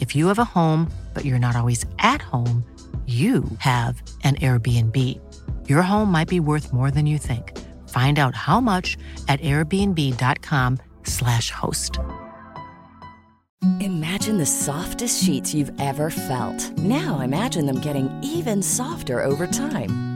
If you have a home, but you're not always at home, you have an Airbnb. Your home might be worth more than you think. Find out how much at airbnb.com/slash host. Imagine the softest sheets you've ever felt. Now imagine them getting even softer over time.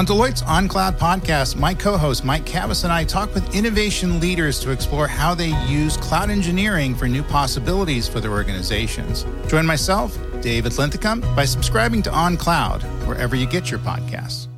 On Deloitte's OnCloud podcast, my co-host Mike Cavus and I talk with innovation leaders to explore how they use cloud engineering for new possibilities for their organizations. Join myself, David Linthicum, by subscribing to OnCloud wherever you get your podcasts.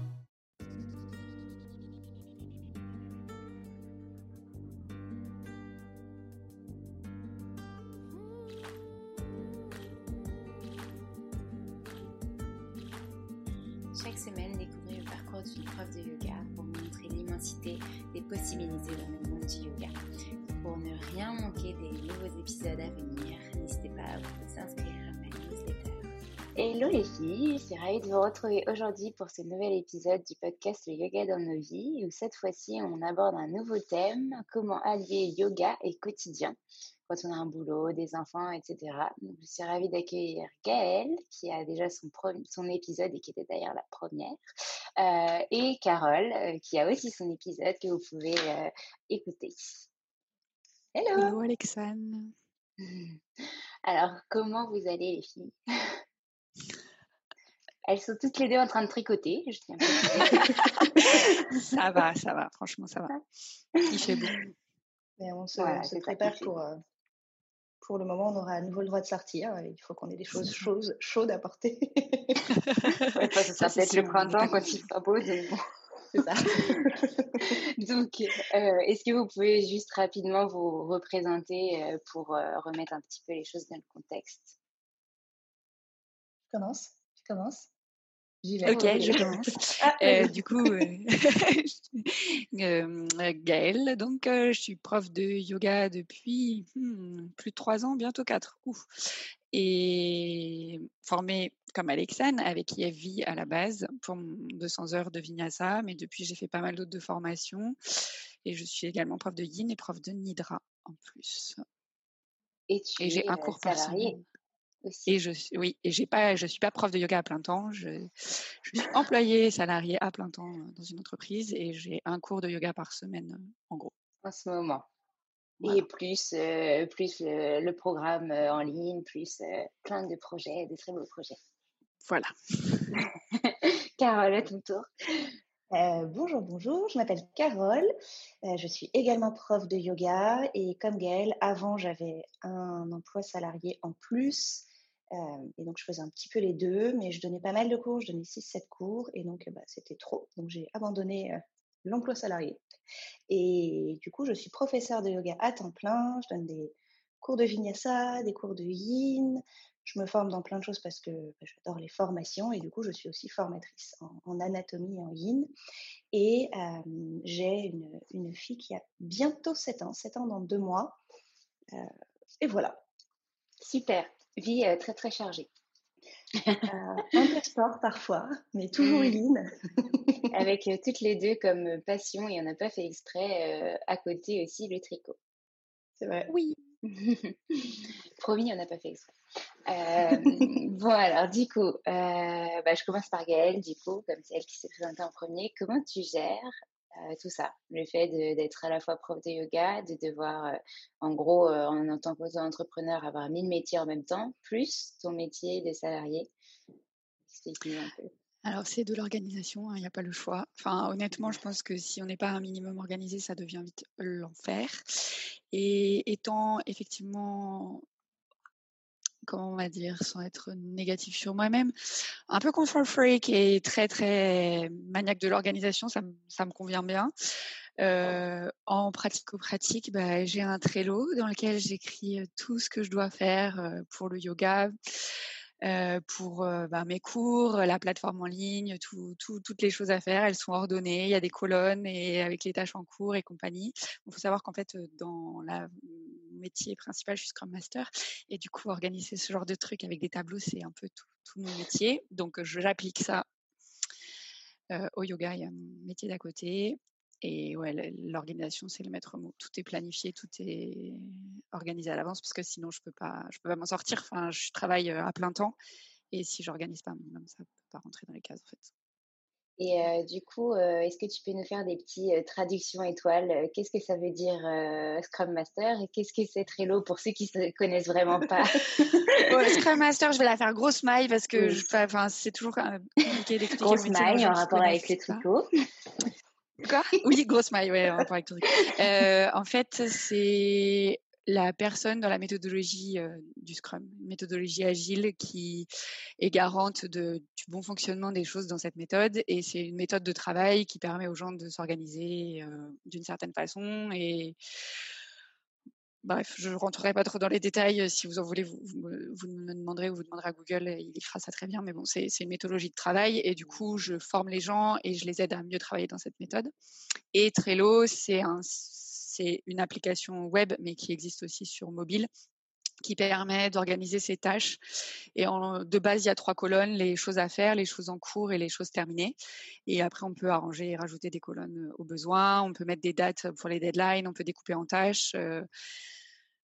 Hello les filles, je suis ravie de vous retrouver aujourd'hui pour ce nouvel épisode du podcast Le Yoga dans nos vies, où cette fois-ci on aborde un nouveau thème, comment allier yoga et quotidien quand on a un boulot, des enfants, etc. Donc, je suis ravie d'accueillir Gaëlle, qui a déjà son, son épisode et qui était d'ailleurs la première, euh, et Carole, euh, qui a aussi son épisode que vous pouvez euh, écouter. Hello Hello Alexandre Alors, comment vous allez les filles? Elles sont toutes les deux en train de tricoter, je tiens à préciser. Ça va, ça va, franchement, ça va. Il fait beau. Mais on se, Voilà, on se c'est ça, prépare pour, euh, pour le moment, on aura à nouveau le droit de sortir. Il faut qu'on ait des choses chaudes, chaudes à porter. Ouais, Ça, c'est peut-être le printemps quand il fera beau. donc bon. C'est ça. Donc, euh, est-ce que vous pouvez juste rapidement vous représenter euh, pour euh, remettre un petit peu les choses dans le contexte? Commence Je commence J'y vais. Ok, je commence. Ah, Euh, vas-y. du coup, euh, euh, Gaëlle, donc euh, je suis prof de yoga depuis hmm, plus de trois ans, bientôt quatre. Ouf. Et formée comme Alexane, avec qui elle vit à la base pour mon 200 heures de vinyasa, mais depuis j'ai fait pas mal d'autres de formations. Et je suis également prof de yin et prof de nidra en plus. Et tu Et j'ai un euh, cours par salarié semaine. Aussi. Et je suis, oui, et j'ai pas, je suis pas prof de yoga à plein temps. Je, je suis employée salariée à plein temps euh, dans une entreprise et j'ai un cours de yoga par semaine, euh, en gros. en ce moment. Et plus, plus le, programme en ligne, plus plein de projets, de très beaux projets. Voilà. Carole, à ton tour. bonjour, bonjour, je m'appelle Carole, je suis également prof de yoga et comme Gaëlle, avant j'avais un emploi salarié en plus et donc je faisais un petit peu les deux, mais je donnais pas mal de cours, je donnais 6-7 cours et donc bah, c'était trop, donc j'ai abandonné l'emploi salarié. Et du coup, je suis professeure de yoga à temps plein. Je donne des cours de vinyasa, des cours de yin. Je me forme dans plein de choses parce que bah, j'adore les formations et du coup, je suis aussi formatrice en, anatomie et en yin. Et j'ai une, fille qui a bientôt 7 ans, 7 ans dans deux mois. et voilà. Super. Vie très très chargée. Euh, un peu de sport parfois, mais toujours mmh. yin. Avec euh, toutes les deux comme euh, passion, et on n'a pas fait exprès, à côté aussi le tricot. C'est vrai. Oui. Promis, on n'a pas fait exprès. bon, alors, du coup, bah, je commence par Gaëlle, du coup, comme c'est elle qui s'est présentée en premier. Comment tu gères tout ça, le fait d'être à la fois prof de yoga, de devoir, en gros, en, tant qu'entrepreneur, avoir mille métiers en même temps, plus ton métier de salarié. Alors, c'est de l'organisation, hein, il n'y a pas le choix. Enfin, honnêtement, je pense que si on n'est pas un minimum organisé, ça devient vite l'enfer. Et étant effectivement comment on va dire, sans être négatif sur moi-même, un peu control freak et très très maniaque de l'organisation, ça, me convient bien. Euh, en pratico-pratique, bah, j'ai un Trello dans lequel j'écris tout ce que je dois faire pour le yoga. Euh, pour euh, bah, mes cours, la plateforme en ligne, toutes les choses à faire, elles sont ordonnées. Il y a des colonnes et avec les tâches en cours et compagnie. Il faut savoir qu'en fait, dans la métier principal, je suis Scrum Master et du coup, organiser ce genre de trucs avec des tableaux, c'est un peu tout, mon métier. Donc, j'applique ça euh, au yoga. Il y a mon métier d'à côté. Et ouais, l'organisation, c'est le maître mot. Tout est planifié, tout est organisé à l'avance parce que sinon, je peux pas, je peux pas m'en sortir. Enfin, je travaille à plein temps et si j'organise pas un minimum, ça peut pas rentrer dans les cases en fait. Et du coup, est-ce que tu peux nous faire des petites traductions étoiles? Qu'est-ce que ça veut dire Scrum Master? Et qu'est-ce que c'est Trello pour ceux qui ne connaissent vraiment pas? Scrum Master, je vais la faire grosse maille parce que c'est toujours compliqué d'expliquer. Grosse maille en rapport avec les tricots. Oui, grosse maille, en rapport avec ton euh, en fait, c'est la personne dans la méthodologie euh, du Scrum, méthodologie agile qui est garante du bon fonctionnement des choses dans cette méthode. Et c'est une méthode de travail qui permet aux gens de s'organiser euh, d'une certaine façon Bref, je ne rentrerai pas trop dans les détails. Si vous en voulez, vous, me demanderez ou vous demanderez à Google, il y fera ça très bien. Mais bon, c'est une méthodologie de travail et du coup, je forme les gens et je les aide à mieux travailler dans cette méthode. Et Trello, c'est un, une application web, mais qui existe aussi sur mobile qui permet d'organiser ses tâches. Et en, de base, il y a trois colonnes, les choses à faire, les choses en cours et les choses terminées. Et après, on peut arranger et rajouter des colonnes au besoin. On peut mettre des dates pour les deadlines, on peut découper en tâches. Euh,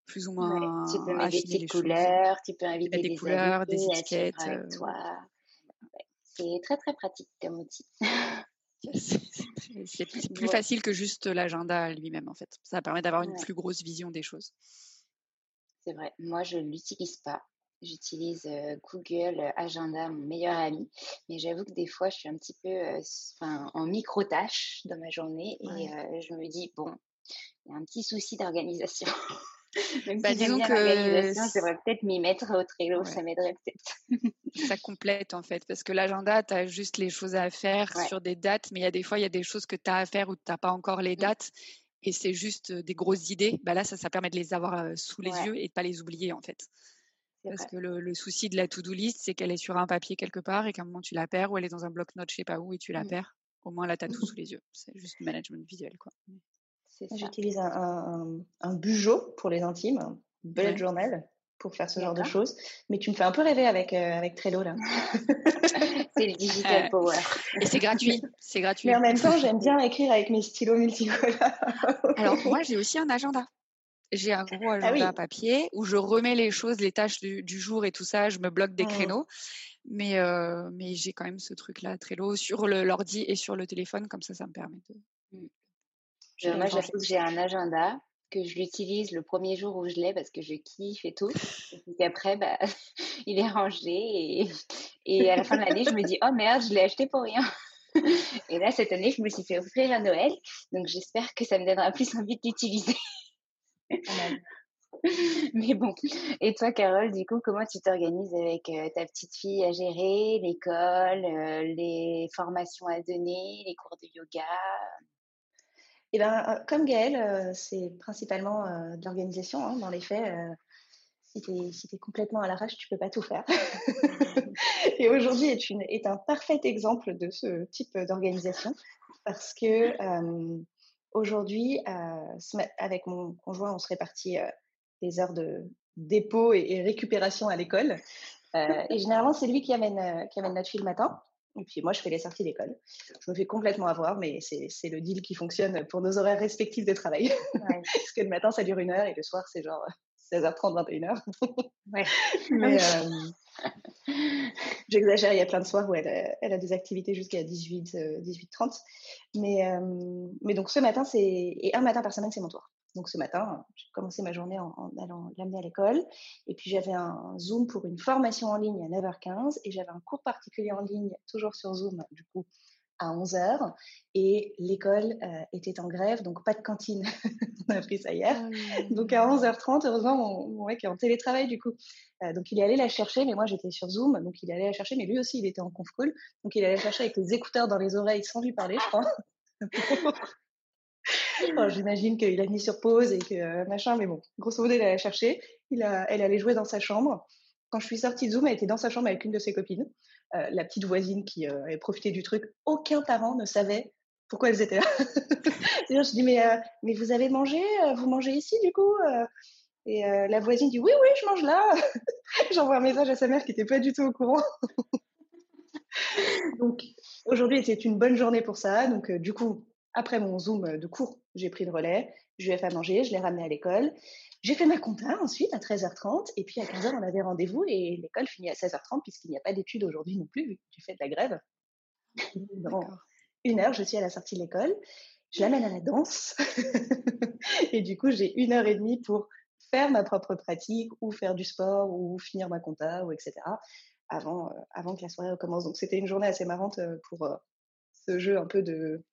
plus ou moins tu peux mettre des couleurs, tu peux inviter des, couleurs, des étiquettes. Euh, c'est très très pratique comme outil. c'est plus facile que juste l'agenda lui-même en fait. Ça permet d'avoir une plus grosse vision des choses. C'est vrai. Moi, je ne l'utilise pas. J'utilise euh, Google Agenda, mon meilleur ami. Mais j'avoue que des fois, je suis un petit peu euh, en micro-tâches dans ma journée et je me dis, bon, il y a un petit souci d'organisation. Même bah, disons que j'aimerais peut-être m'y mettre au Trello, ça m'aiderait peut-être. ça complète en fait, parce que l'agenda, tu as juste les choses à faire sur des dates, mais il y a des fois, il y a des choses que tu as à faire où tu n'as pas encore les mmh. Et c'est juste des grosses idées. Bah là, ça, ça permet de les avoir sous les yeux et de pas les oublier en fait. Parce que le, souci de la to-do list, c'est qu'elle est sur un papier quelque part et qu'à un moment tu la perds ou elle est dans un bloc-notes, je sais pas où, et tu la mmh. perds. Au moins là, tu as tout sous les yeux. C'est juste management visuel. quoi. J'utilise un, un, bugeot pour les intimes, un bullet journal pour faire ce genre de choses. Mais tu me fais un peu rêver avec, euh, avec Trello là. c'est le digital power. Et c'est gratuit. C'est gratuit. Mais en même temps, j'aime bien écrire avec mes stylos multicolores. Alors moi, j'ai aussi un agenda. J'ai un gros ah agenda papier où je remets les choses, les tâches du, jour et tout ça. Je me bloque des mmh. créneaux. Mais, euh, mais j'ai quand même ce truc-là, Trello, sur l'ordi et sur le téléphone. Comme ça, ça me permet de, moi, j'ai un agenda que je l'utilise le premier jour où je l'ai parce que je kiffe et tout. Et puis après, bah, il est rangé et, et à la fin de l'année, je me dis, oh merde, je l'ai acheté pour rien. Et là, cette année, je me suis fait offrir à Noël. Donc, j'espère que ça me donnera plus envie de l'utiliser. Mais bon, et toi, Carole, du coup, comment tu t'organises avec euh, ta petite fille à gérer, l'école, euh, les formations à donner, les cours de yoga? Eh bien, euh, comme Gaëlle, c'est principalement de l'organisation. Hein, dans les faits, si tu es, complètement à l'arrache, tu peux pas tout faire. et aujourd'hui est, une, est un parfait exemple de ce type d'organisation parce que aujourd'hui, avec mon conjoint, on se répartit les heures de dépôt et, récupération à l'école. Euh, et généralement, c'est lui qui amène, euh, qui amène notre fille le matin. Et puis moi, je fais les sorties d'école. Je me fais complètement avoir, mais c'est le deal qui fonctionne pour nos horaires respectifs de travail. Parce que le matin, ça dure une heure et le soir, c'est genre 16h30, 21h. ouais. Mais euh, j'exagère, il y a plein de soirs où elle, elle a des activités jusqu'à 18, 18h30. Mais, mais donc ce matin, c'est. Et un matin par semaine, c'est mon tour. Donc ce matin, j'ai commencé ma journée en, allant l'amener à l'école. Et puis j'avais un Zoom pour une formation en ligne à 9h15 et j'avais un cours particulier en ligne, toujours sur Zoom, du coup, à 11h. Et l'école euh, était en grève, donc pas de cantine. On a appris ça hier. Ah donc à 11h30, heureusement, mon, mec est en télétravail, du coup. Euh, donc il est allé la chercher, mais moi j'étais sur Zoom, donc il est allé la chercher, mais lui aussi il était en conf call. Donc il allait la chercher avec les écouteurs dans les oreilles sans lui parler, je crois. J'imagine qu'il a mis sur pause et que euh, machin, mais bon, grosso modo, il allait la chercher. Il a, elle allait jouer dans sa chambre. Quand je suis sortie de Zoom, elle était dans sa chambre avec une de ses copines, euh, la petite voisine qui euh, avait profité du truc. Aucun parent ne savait pourquoi elles étaient là. je dis mais mais vous avez mangé, vous mangez ici du coup Et la voisine dit oui oui je mange là. J'envoie un message à sa mère qui n'était pas du tout au courant. donc aujourd'hui c'était une bonne journée pour ça. Donc du coup après mon Zoom de cours, j'ai pris le relais, je lui ai fait manger, je l'ai ramené à l'école. J'ai fait ma compta ensuite à 13h30 et puis à 15h on avait rendez-vous et l'école finit à 16h30 puisqu'il n'y a pas d'études aujourd'hui non plus du fait de la grève. Dans une heure, je suis à la sortie de l'école, je l'amène à la danse et du coup j'ai une heure et demie pour faire ma propre pratique ou faire du sport ou finir ma compta ou etc. avant, euh, avant que la soirée recommence. Donc c'était une journée assez marrante euh, pour euh, ce jeu un peu de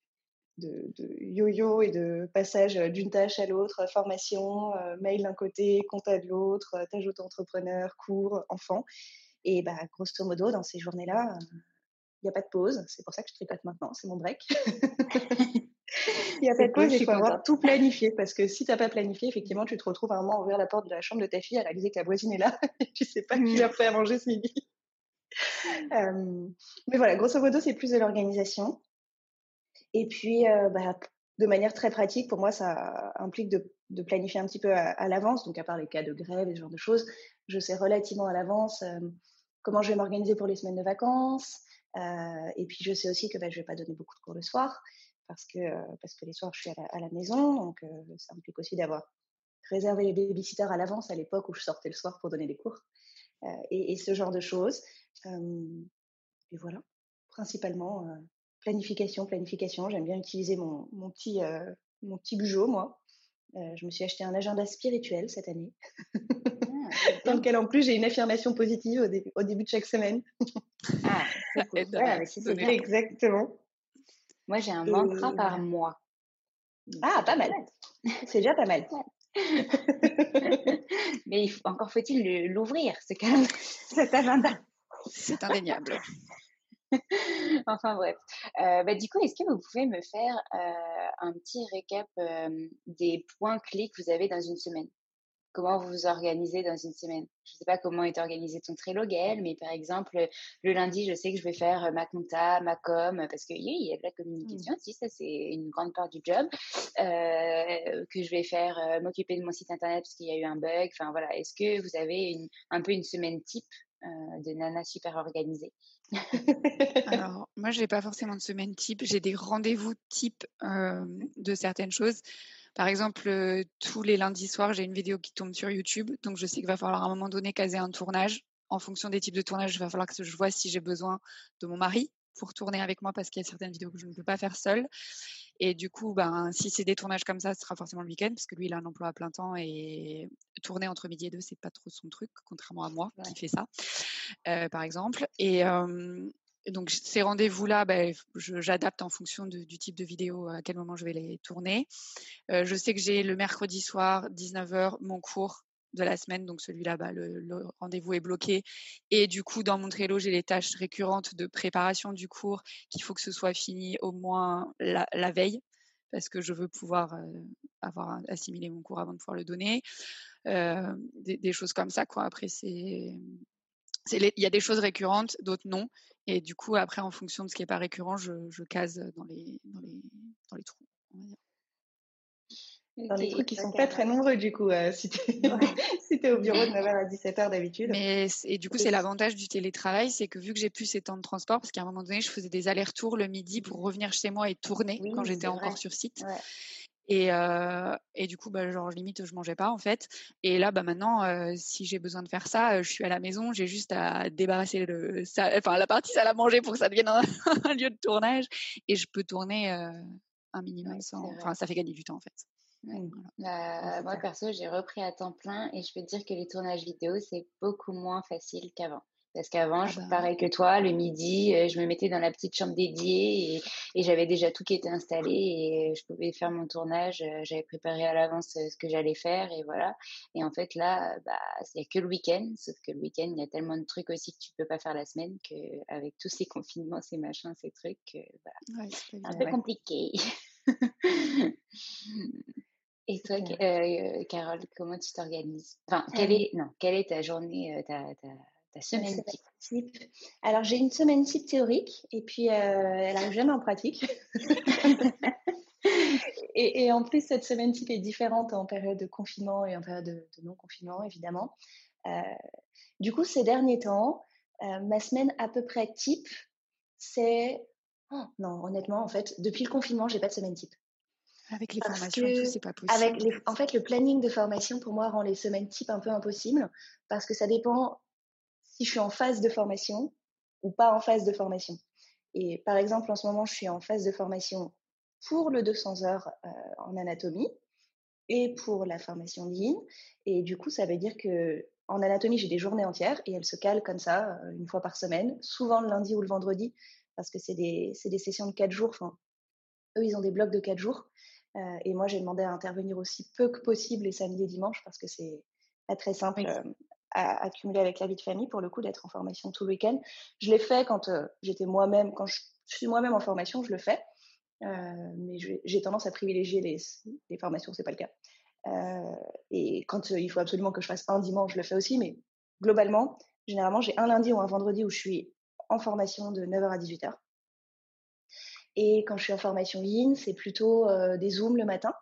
de, yo-yo et de passage d'une tâche à l'autre, formation, euh, mail d'un côté, compta de l'autre, euh, tâche auto-entrepreneur, cours, enfant. Et bah, grosso modo, dans ces journées-là, euh, il n'y a pas de pause. C'est pour ça que je tricote maintenant, c'est mon break. Il n'y a pas de pause, il faut avoir tout planifié. Parce que si tu n'as pas planifié, effectivement, tu te retrouves à un moment à ouvrir la porte de la chambre de ta fille, à réaliser que la voisine est là, et tu sais pas qui leur fait à manger ce midi. mais voilà, grosso modo, c'est plus de l'organisation. Et puis, euh, bah, de manière très pratique, pour moi, ça implique de, planifier un petit peu à, l'avance. Donc, à part les cas de grève et ce genre de choses, je sais relativement à l'avance euh, comment je vais m'organiser pour les semaines de vacances. Euh, et puis, je sais aussi que bah, je ne vais pas donner beaucoup de cours le soir parce que, parce que les soirs, je suis à la, maison. Donc, ça implique aussi d'avoir réservé les babysitters à l'avance à l'époque où je sortais le soir pour donner des cours. Et, et, ce genre de choses. et voilà, principalement planification, planification. J'aime bien utiliser mon, mon petit, euh, mon petit bugeot, moi. Euh, je me suis acheté un agenda spirituel cette année, ah, dans lequel en plus j'ai une affirmation positive au, début de chaque semaine. ah, c'est Exactement. Moi, j'ai un mantra par mois. Ah, pas mal. C'est déjà pas mal. Mais encore faut-il l'ouvrir, cet agenda. C'est indéniable. enfin bref. Euh, bah, du coup, est-ce que vous pouvez me faire euh, un petit récap euh, des points clés que vous avez dans une semaine? Comment vous vous organisez dans une semaine? Je ne sais pas comment est organisé ton Trello, Gaël, mais par exemple, le lundi, je sais que je vais faire ma compta, ma com, parce qu'il y a de la communication mmh. aussi, ça c'est une grande part du job, que je vais faire m'occuper de mon site internet parce qu'il y a eu un bug. Enfin voilà, est-ce que vous avez un peu une semaine type? De nana super organisée Alors, moi, je n'ai pas forcément de semaine type. J'ai des rendez-vous type de certaines choses. Par exemple, tous les lundis soirs, j'ai une vidéo qui tombe sur YouTube. Donc, je sais qu'il va falloir à un moment donné caser un tournage. En fonction des types de tournage, il va falloir que je vois si j'ai besoin de mon mari pour tourner avec moi parce qu'il y a certaines vidéos que je ne peux pas faire seule. Et du coup, ben, si c'est des tournages comme ça, ce sera forcément le week-end, parce que lui, il a un emploi à plein temps et tourner entre midi et deux, c'est pas trop son truc, contrairement à moi qui fais ça, par exemple. Et, donc ces rendez-vous-là, ben, j'adapte en fonction du type de vidéo à quel moment je vais les tourner. je sais que j'ai le mercredi soir, 19h, mon cours de la semaine, donc celui-là, bah, le, rendez-vous est bloqué. Et du coup, dans mon Trello, j'ai les tâches récurrentes de préparation du cours qu'il faut que ce soit fini au moins la, veille, parce que je veux pouvoir avoir assimilé mon cours avant de pouvoir le donner. des, choses comme ça, quoi. Après, c'est il y a des choses récurrentes, d'autres non. Et du coup, après, en fonction de ce qui n'est pas récurrent, je, case dans les, dans les, dans les trous. Dans les trucs qui sont pas très nombreux, du coup, euh, si tu es, au bureau de 9h à 17h d'habitude. Mais, et du coup, c'est l'avantage du télétravail, c'est que vu que j'ai plus ces temps de transport, parce qu'à un moment donné, je faisais des allers-retours le midi pour revenir chez moi et tourner quand j'étais encore sur site. Et, euh, et, du coup, bah, genre, limite, je mangeais pas, en fait. Et là, bah, maintenant, euh, si j'ai besoin de faire ça, je suis à la maison, j'ai juste à débarrasser le, enfin, la partie salle à manger pour que ça devienne un, lieu de tournage. Et je peux tourner un minimum sans. Enfin, ça fait gagner du temps, en fait. Bah, moi, perso, j'ai repris à temps plein et je peux te dire que les tournages vidéo, c'est beaucoup moins facile qu'avant. Parce qu'avant, ah je bah pareil que toi, le midi, euh, je me mettais dans la petite chambre dédiée et, j'avais déjà tout qui était installé et je pouvais faire mon tournage. Euh, j'avais préparé à l'avance euh, ce que j'allais faire et voilà. Et en fait, là, bah, il n'y a que le week-end. Sauf que le week-end, il y a tellement de trucs aussi que tu peux pas faire la semaine qu'avec tous ces confinements, ces machins, ces trucs, bah, c'est un peu compliqué. Et toi, euh, Carole, comment tu t'organises? Enfin, quelle est, non, quelle est ta journée, euh, ta, ta, ta semaine type? Alors, j'ai une semaine type théorique et puis euh, elle arrive jamais en pratique. et, et, en plus, cette semaine type est différente en période de confinement et en période de, non-confinement, évidemment. du coup, ces derniers temps, ma semaine à peu près type, c'est... Oh, non, honnêtement, en fait, depuis le confinement, j'ai pas de semaine type. Avec les formations et tout, c'est pas possible. Avec les, en fait, le planning de formation, pour moi, rend les semaines type un peu impossible parce que ça dépend si je suis en phase de formation ou pas en phase de formation. Et par exemple, en ce moment, je suis en phase de formation pour le 200 heures euh, en anatomie et pour la formation ligne. Et du coup, ça veut dire que en anatomie, j'ai des journées entières et elles se calent comme ça, euh, une fois par semaine, souvent le lundi ou le vendredi, parce que c'est des, des, sessions de quatre jours. Enfin, eux, ils ont des blocs de quatre jours. Euh, et moi, j'ai demandé à intervenir aussi peu que possible les samedis et dimanches parce que c'est pas très simple euh, à accumuler avec la vie de famille pour le coup d'être en formation tout le week-end. Je l'ai fait quand euh, j'étais moi-même, quand je suis moi-même en formation, je le fais. mais j'ai tendance à privilégier les, les formations, c'est pas le cas. et quand il faut absolument que je fasse un dimanche, je le fais aussi. Mais globalement, généralement, j'ai un lundi ou un vendredi où je suis en formation de 9h à 18h. Et quand je suis en formation ligne, c'est plutôt euh, des Zooms le matin.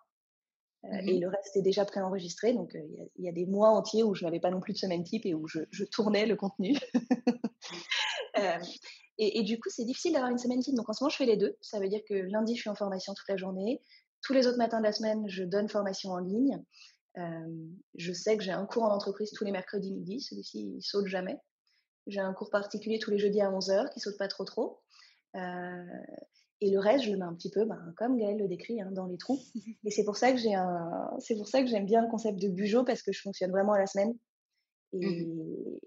Euh, mmh et le reste est déjà préenregistré. Donc, euh, il y, a des mois entiers où je n'avais pas non plus de semaine type et où je, je tournais le contenu. et, et, du coup, c'est difficile d'avoir une semaine type. Donc, en ce moment, je fais les deux. Ça veut dire que lundi, je suis en formation toute la journée. Tous les autres matins de la semaine, je donne formation en ligne. je sais que j'ai un cours en entreprise tous les mercredis midi. Celui-ci, il saute jamais. J'ai un cours particulier tous les jeudis à 11h qui saute pas trop trop. Euh, et le reste, je le mets un petit peu, ben, comme Gaëlle le décrit, hein, dans les trous. Et c'est pour ça que j'ai un, c'est pour ça que j'aime bien le concept de Bujo parce que je fonctionne vraiment à la semaine. Et, mmh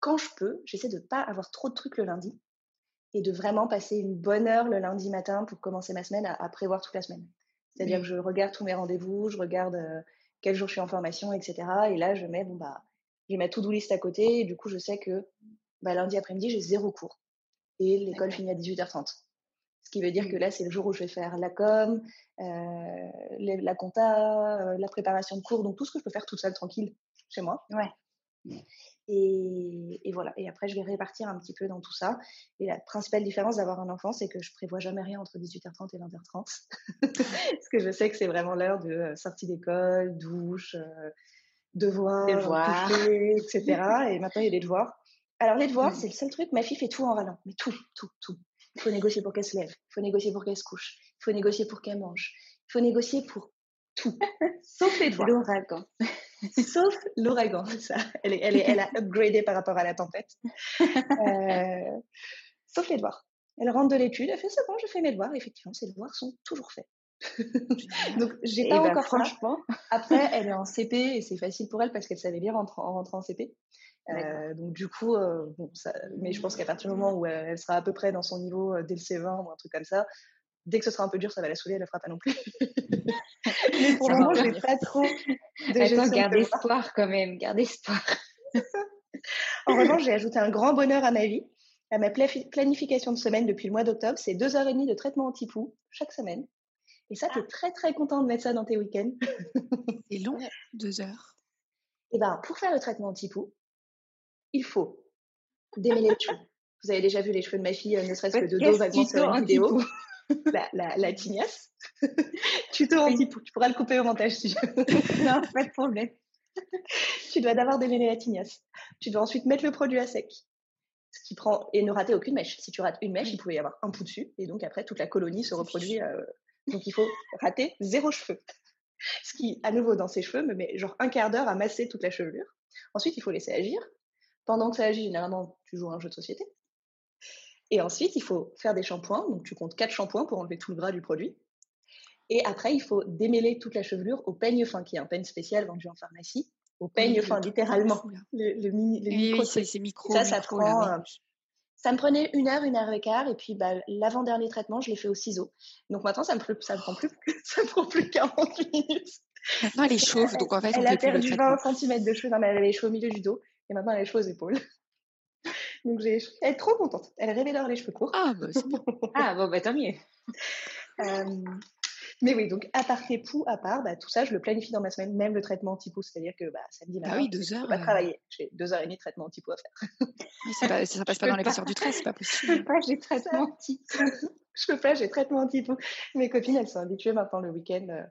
quand je peux, j'essaie de pas avoir trop de trucs le lundi et de vraiment passer une bonne heure le lundi matin pour commencer ma semaine à, prévoir toute la semaine. C'est-à-dire que je regarde tous mes rendez-vous, je regarde euh, quel jour je suis en formation, etc. Et là, je mets, bon, bah, j'ai ma to-do list à côté. Et du coup, je sais que bah, lundi après-midi, j'ai zéro cours. Et l'école finit à 18h30. Ce qui veut dire que là, c'est le jour où je vais faire la com, euh, la compta, euh, la préparation de cours, donc tout ce que je peux faire toute seule, tranquille, chez moi. Ouais. Et, et, voilà. Et après, je vais répartir un petit peu dans tout ça. Et la principale différence d'avoir un enfant, c'est que je prévois jamais rien entre 18h30 et 20h30. Parce que je sais que c'est vraiment l'heure de euh, sortie d'école, douche, devoirs, devoirs. etc. et maintenant, il y a des devoirs. Alors, les devoirs, c'est le seul truc. Ma fille fait tout en rallant. Mais tout, tout, tout. Il faut négocier pour qu'elle se lève. Il faut négocier pour qu'elle se couche. Il faut négocier pour qu'elle mange. Il faut négocier pour tout. Sauf les devoirs. L'ouragan. Sauf l'ouragan, ça. Elle, est, elle, est, elle a upgradé par rapport à la tempête. Euh, sauf les devoirs. Elle rentre de l'étude, elle fait c'est bon, je fais mes devoirs. Effectivement, ses devoirs sont toujours faits. donc, j'ai pas bah, encore franchement, Après, elle est en CP et c'est facile pour elle parce qu'elle savait lire en, en rentrant en CP. Euh, donc du coup, euh, bon, ça, mais je pense qu'à partir du moment où elle, elle sera à peu près dans son niveau euh, dès le C20 ou un truc comme ça, dès que ce sera un peu dur, ça va la saouler, elle le fera pas non plus. mais pour Ça le moment, va. j'ai pas trop de attends, garde espoir quand même, garde espoir. En revanche, j'ai ajouté un grand bonheur à ma vie, à ma pla- planification de semaine depuis le mois d'octobre. C'est deux heures et demie de traitement anti-poux chaque semaine. Et ça, tu es très très content de mettre ça dans tes week-ends. C'est long, deux heures. Et ben, pour faire le traitement anti-poux, il faut démêler les cheveux. Vous avez déjà vu les cheveux de ma fille, euh, ne serait-ce que de dos vaguement sur une vidéo. La, la, la tignasse. Tuto anti-poux. Tu pourras le couper au montage si tu veux. non, pas de problème. tu dois d'abord démêler la tignasse. Tu dois ensuite mettre le produit à sec. Ce qui prend, et ne rater aucune mèche. Si tu rates une mèche, il pouvait y avoir un pouls dessus. Et donc après, toute la colonie se reproduit. euh, donc il faut rater zéro cheveux. Ce qui, à nouveau, dans ses cheveux, me met genre un quart d'heure à masser toute la chevelure. Ensuite, il faut laisser agir. Pendant que ça agit, généralement, tu joues à un jeu de société. Et ensuite, il faut faire des shampoings. Donc, tu comptes quatre shampoings pour enlever tout le gras du produit. Et après, il faut démêler toute la chevelure au peigne fin, qui est un peigne spécial vendu en pharmacie. Au peigne Oui, fin, littéralement. Le, le mini, le Oui, micro oui, c'est micro. ça, micro, prend, euh, Ça me prenait une heure, une heure et quart. Et puis, bah, l'avant-dernier traitement, je l'ai fait au ciseau. Donc maintenant, ça me, ça me prend plus, ça me prend plus 40 minutes. Maintenant, elle est chauve, donc en fait, on Elle a perdu traitement. 20 cm de cheveux. Non, mais elle les cheveux au milieu du dos. Et maintenant, elle a les cheveux aux épaules. Donc, j'ai, elle est trop contente. Elle rêvait d'avoir les cheveux courts. Ah, bah, c'est bien. Ah, bon, bah tant mieux. Euh, mais oui, donc à part tes poux, à part, bah, tout ça, je le planifie dans ma semaine, même le traitement anti-poux. C'est-à-dire que bah, samedi Bah matin, oui, deux je heures. peux pas euh, travailler. J'ai deux heures et demie de traitement anti-poux à faire. oui, pas- ça passe pas dans l'épaisseur du trait, c'est pas Je possible. peux pas, j'ai traitement anti Je peux pas, j'ai traitement anti-poux. Mes copines, elles sont habituées maintenant le week-end. euh,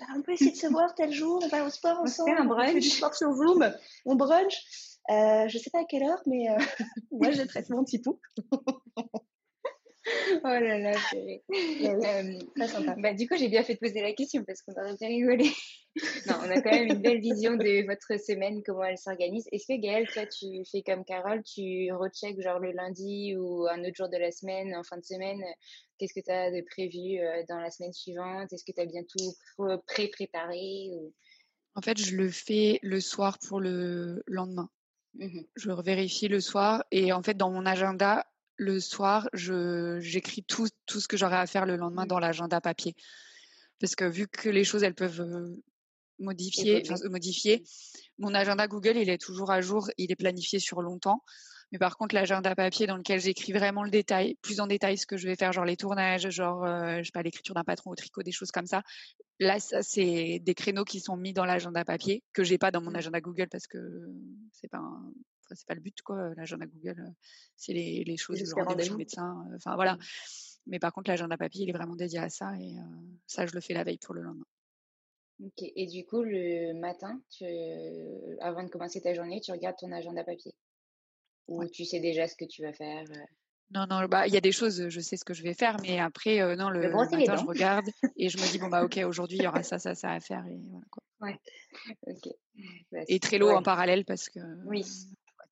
Bah, on peut essayer de se voir tel jour, on va au sport On se ensemble. fait un fait du brunch. sport sur Zoom, on brunch. Euh, je sais pas à quelle heure, mais euh, moi j'ai traitement anti-poux. Oh là là, purée. Euh, Très sympa. bah, du coup, j'ai bien fait de poser la question parce qu'on aurait bien rigolé. non, on a quand même une belle vision de votre semaine, comment elle s'organise. Est-ce que Gaëlle, toi, tu fais comme Carole, tu recheck genre le lundi ou un autre jour de la semaine, en fin de semaine, qu'est-ce que tu as de prévu euh, dans la semaine suivante? Est-ce que tu as bien tout pr- pré-préparé ou... En fait, je le fais le soir pour le lendemain. Mhm. Je vérifie le soir et en fait, dans mon agenda, le soir, je j'écris tout, tout ce que j'aurai à faire le lendemain Mm. dans l'agenda papier. Parce que vu que les choses, elles peuvent euh, modifier, enfin, modifier, mon agenda Google, il est toujours à jour, il est planifié sur longtemps. Mais par contre, l'agenda papier dans lequel j'écris vraiment le détail, plus en détail ce que je vais faire, genre les tournages, genre, euh, je sais pas, l'écriture d'un patron au tricot, des choses comme ça. Là, ça, c'est des créneaux qui sont mis dans l'agenda papier que j'ai pas dans mon Mm. agenda Google parce que c'est pas, un- enfin, c'est pas le but, quoi. L'agenda Google, c'est les, les choses, le rendez-vous médecin, euh, enfin voilà. Mais par contre, l'agenda papier, il est vraiment dédié à ça et euh, ça, je le fais la veille pour le lendemain. Ok. Et du coup, le matin, tu... avant de commencer ta journée, tu regardes ton agenda papier? Ou Ouais. tu sais déjà ce que tu vas faire. Non, non, bah, il y a des choses, je sais ce que je vais faire, mais après, euh, non, le, matin, je regarde et je me dis, bon, bah, ok, aujourd'hui, il y aura ça, ça, ça à faire et voilà, quoi. Ok. Bah, Et Trello ouais. en parallèle parce que Oui.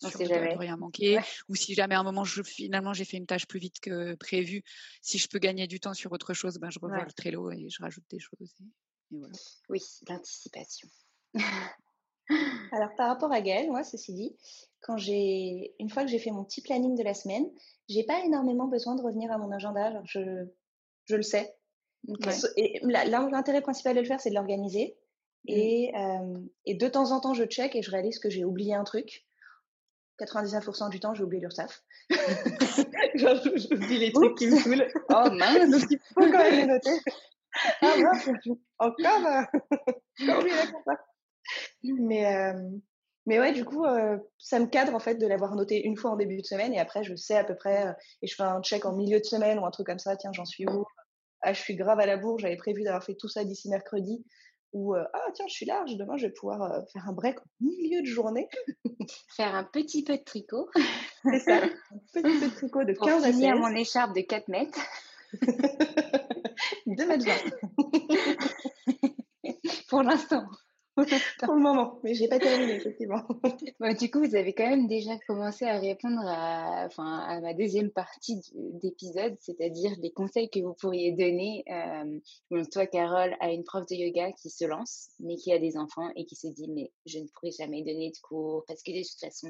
On sait de, de jamais. rien manquer. Ouais. Ou si jamais à un moment, je, finalement, j'ai fait une tâche plus vite que prévu, si je peux gagner du temps sur autre chose, ben, je revois Ouais. le Trello et je rajoute des choses. Et, et voilà. Oui, l'anticipation. Alors, par rapport à Gaëlle, moi, ceci dit, quand j'ai, une fois que j'ai fait mon petit planning de la semaine, j'ai pas énormément besoin de revenir à mon agenda. Genre, je, je le sais. Et la- l'intérêt principal de le faire, c'est de l'organiser. Mm. Et, euh, et de temps en temps, je check et je réalise que j'ai oublié un truc. 99% du temps, j'ai oublié l'URSSAF. J'oublie les trucs qui me saoulent. Oh mince Donc, il faut quand même les noter. Ah mince, encore, j'ai oublié la compta. Mais, mais ouais, du coup, ça me cadre en fait de l'avoir noté une fois en début de semaine et après, je sais à peu près, et je fais un check en milieu de semaine ou un truc comme ça, tiens, j'en suis où? Ah, je suis grave à la bourre, j'avais prévu d'avoir fait tout ça d'ici mercredi. Ou, euh, ah, tiens, je suis large, demain, je vais pouvoir euh, faire un break au milieu de journée. Faire un petit peu de tricot C'est ça, un petit peu de tricot de pour 15 à 16, finir mon écharpe de 4 mètres. 2 mètres 20. Pour l'instant. pour le moment, mais j'ai pas terminé, effectivement. du coup, vous avez quand même déjà commencé à répondre à, enfin, à ma deuxième partie d'épisode, c'est-à-dire les conseils que vous pourriez donner. Euh, toi, Carole, à une prof de yoga qui se lance, mais qui a des enfants et qui se dit, mais je ne pourrai jamais donner de cours parce que de toute façon,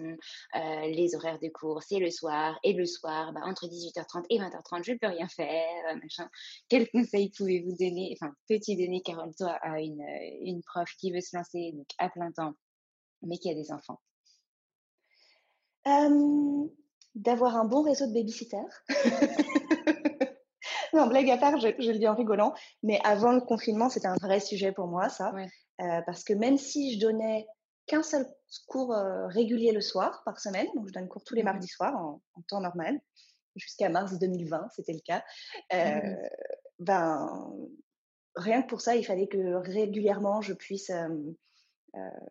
euh, les horaires de cours, c'est le soir, et le soir, bah, entre 18h30 et 20h30, je ne peux rien faire, machin. Quels conseils pouvez-vous donner, enfin, peux-tu donner, Carole, toi, à une, une prof qui veut se donc à plein temps, mais qui a des enfants D'avoir un bon réseau de babysitters. non, blague à part, je, le dis en rigolant, mais avant le confinement, c'était un vrai sujet pour moi, ça. Euh, parce que même si je donnais qu'un seul cours euh, régulier le soir par semaine, donc je donne cours tous les mmh mardis soirs en, temps normal, jusqu'à mars 2020, c'était le cas. Euh, mmh ben, rien que pour ça, il fallait que régulièrement je puisse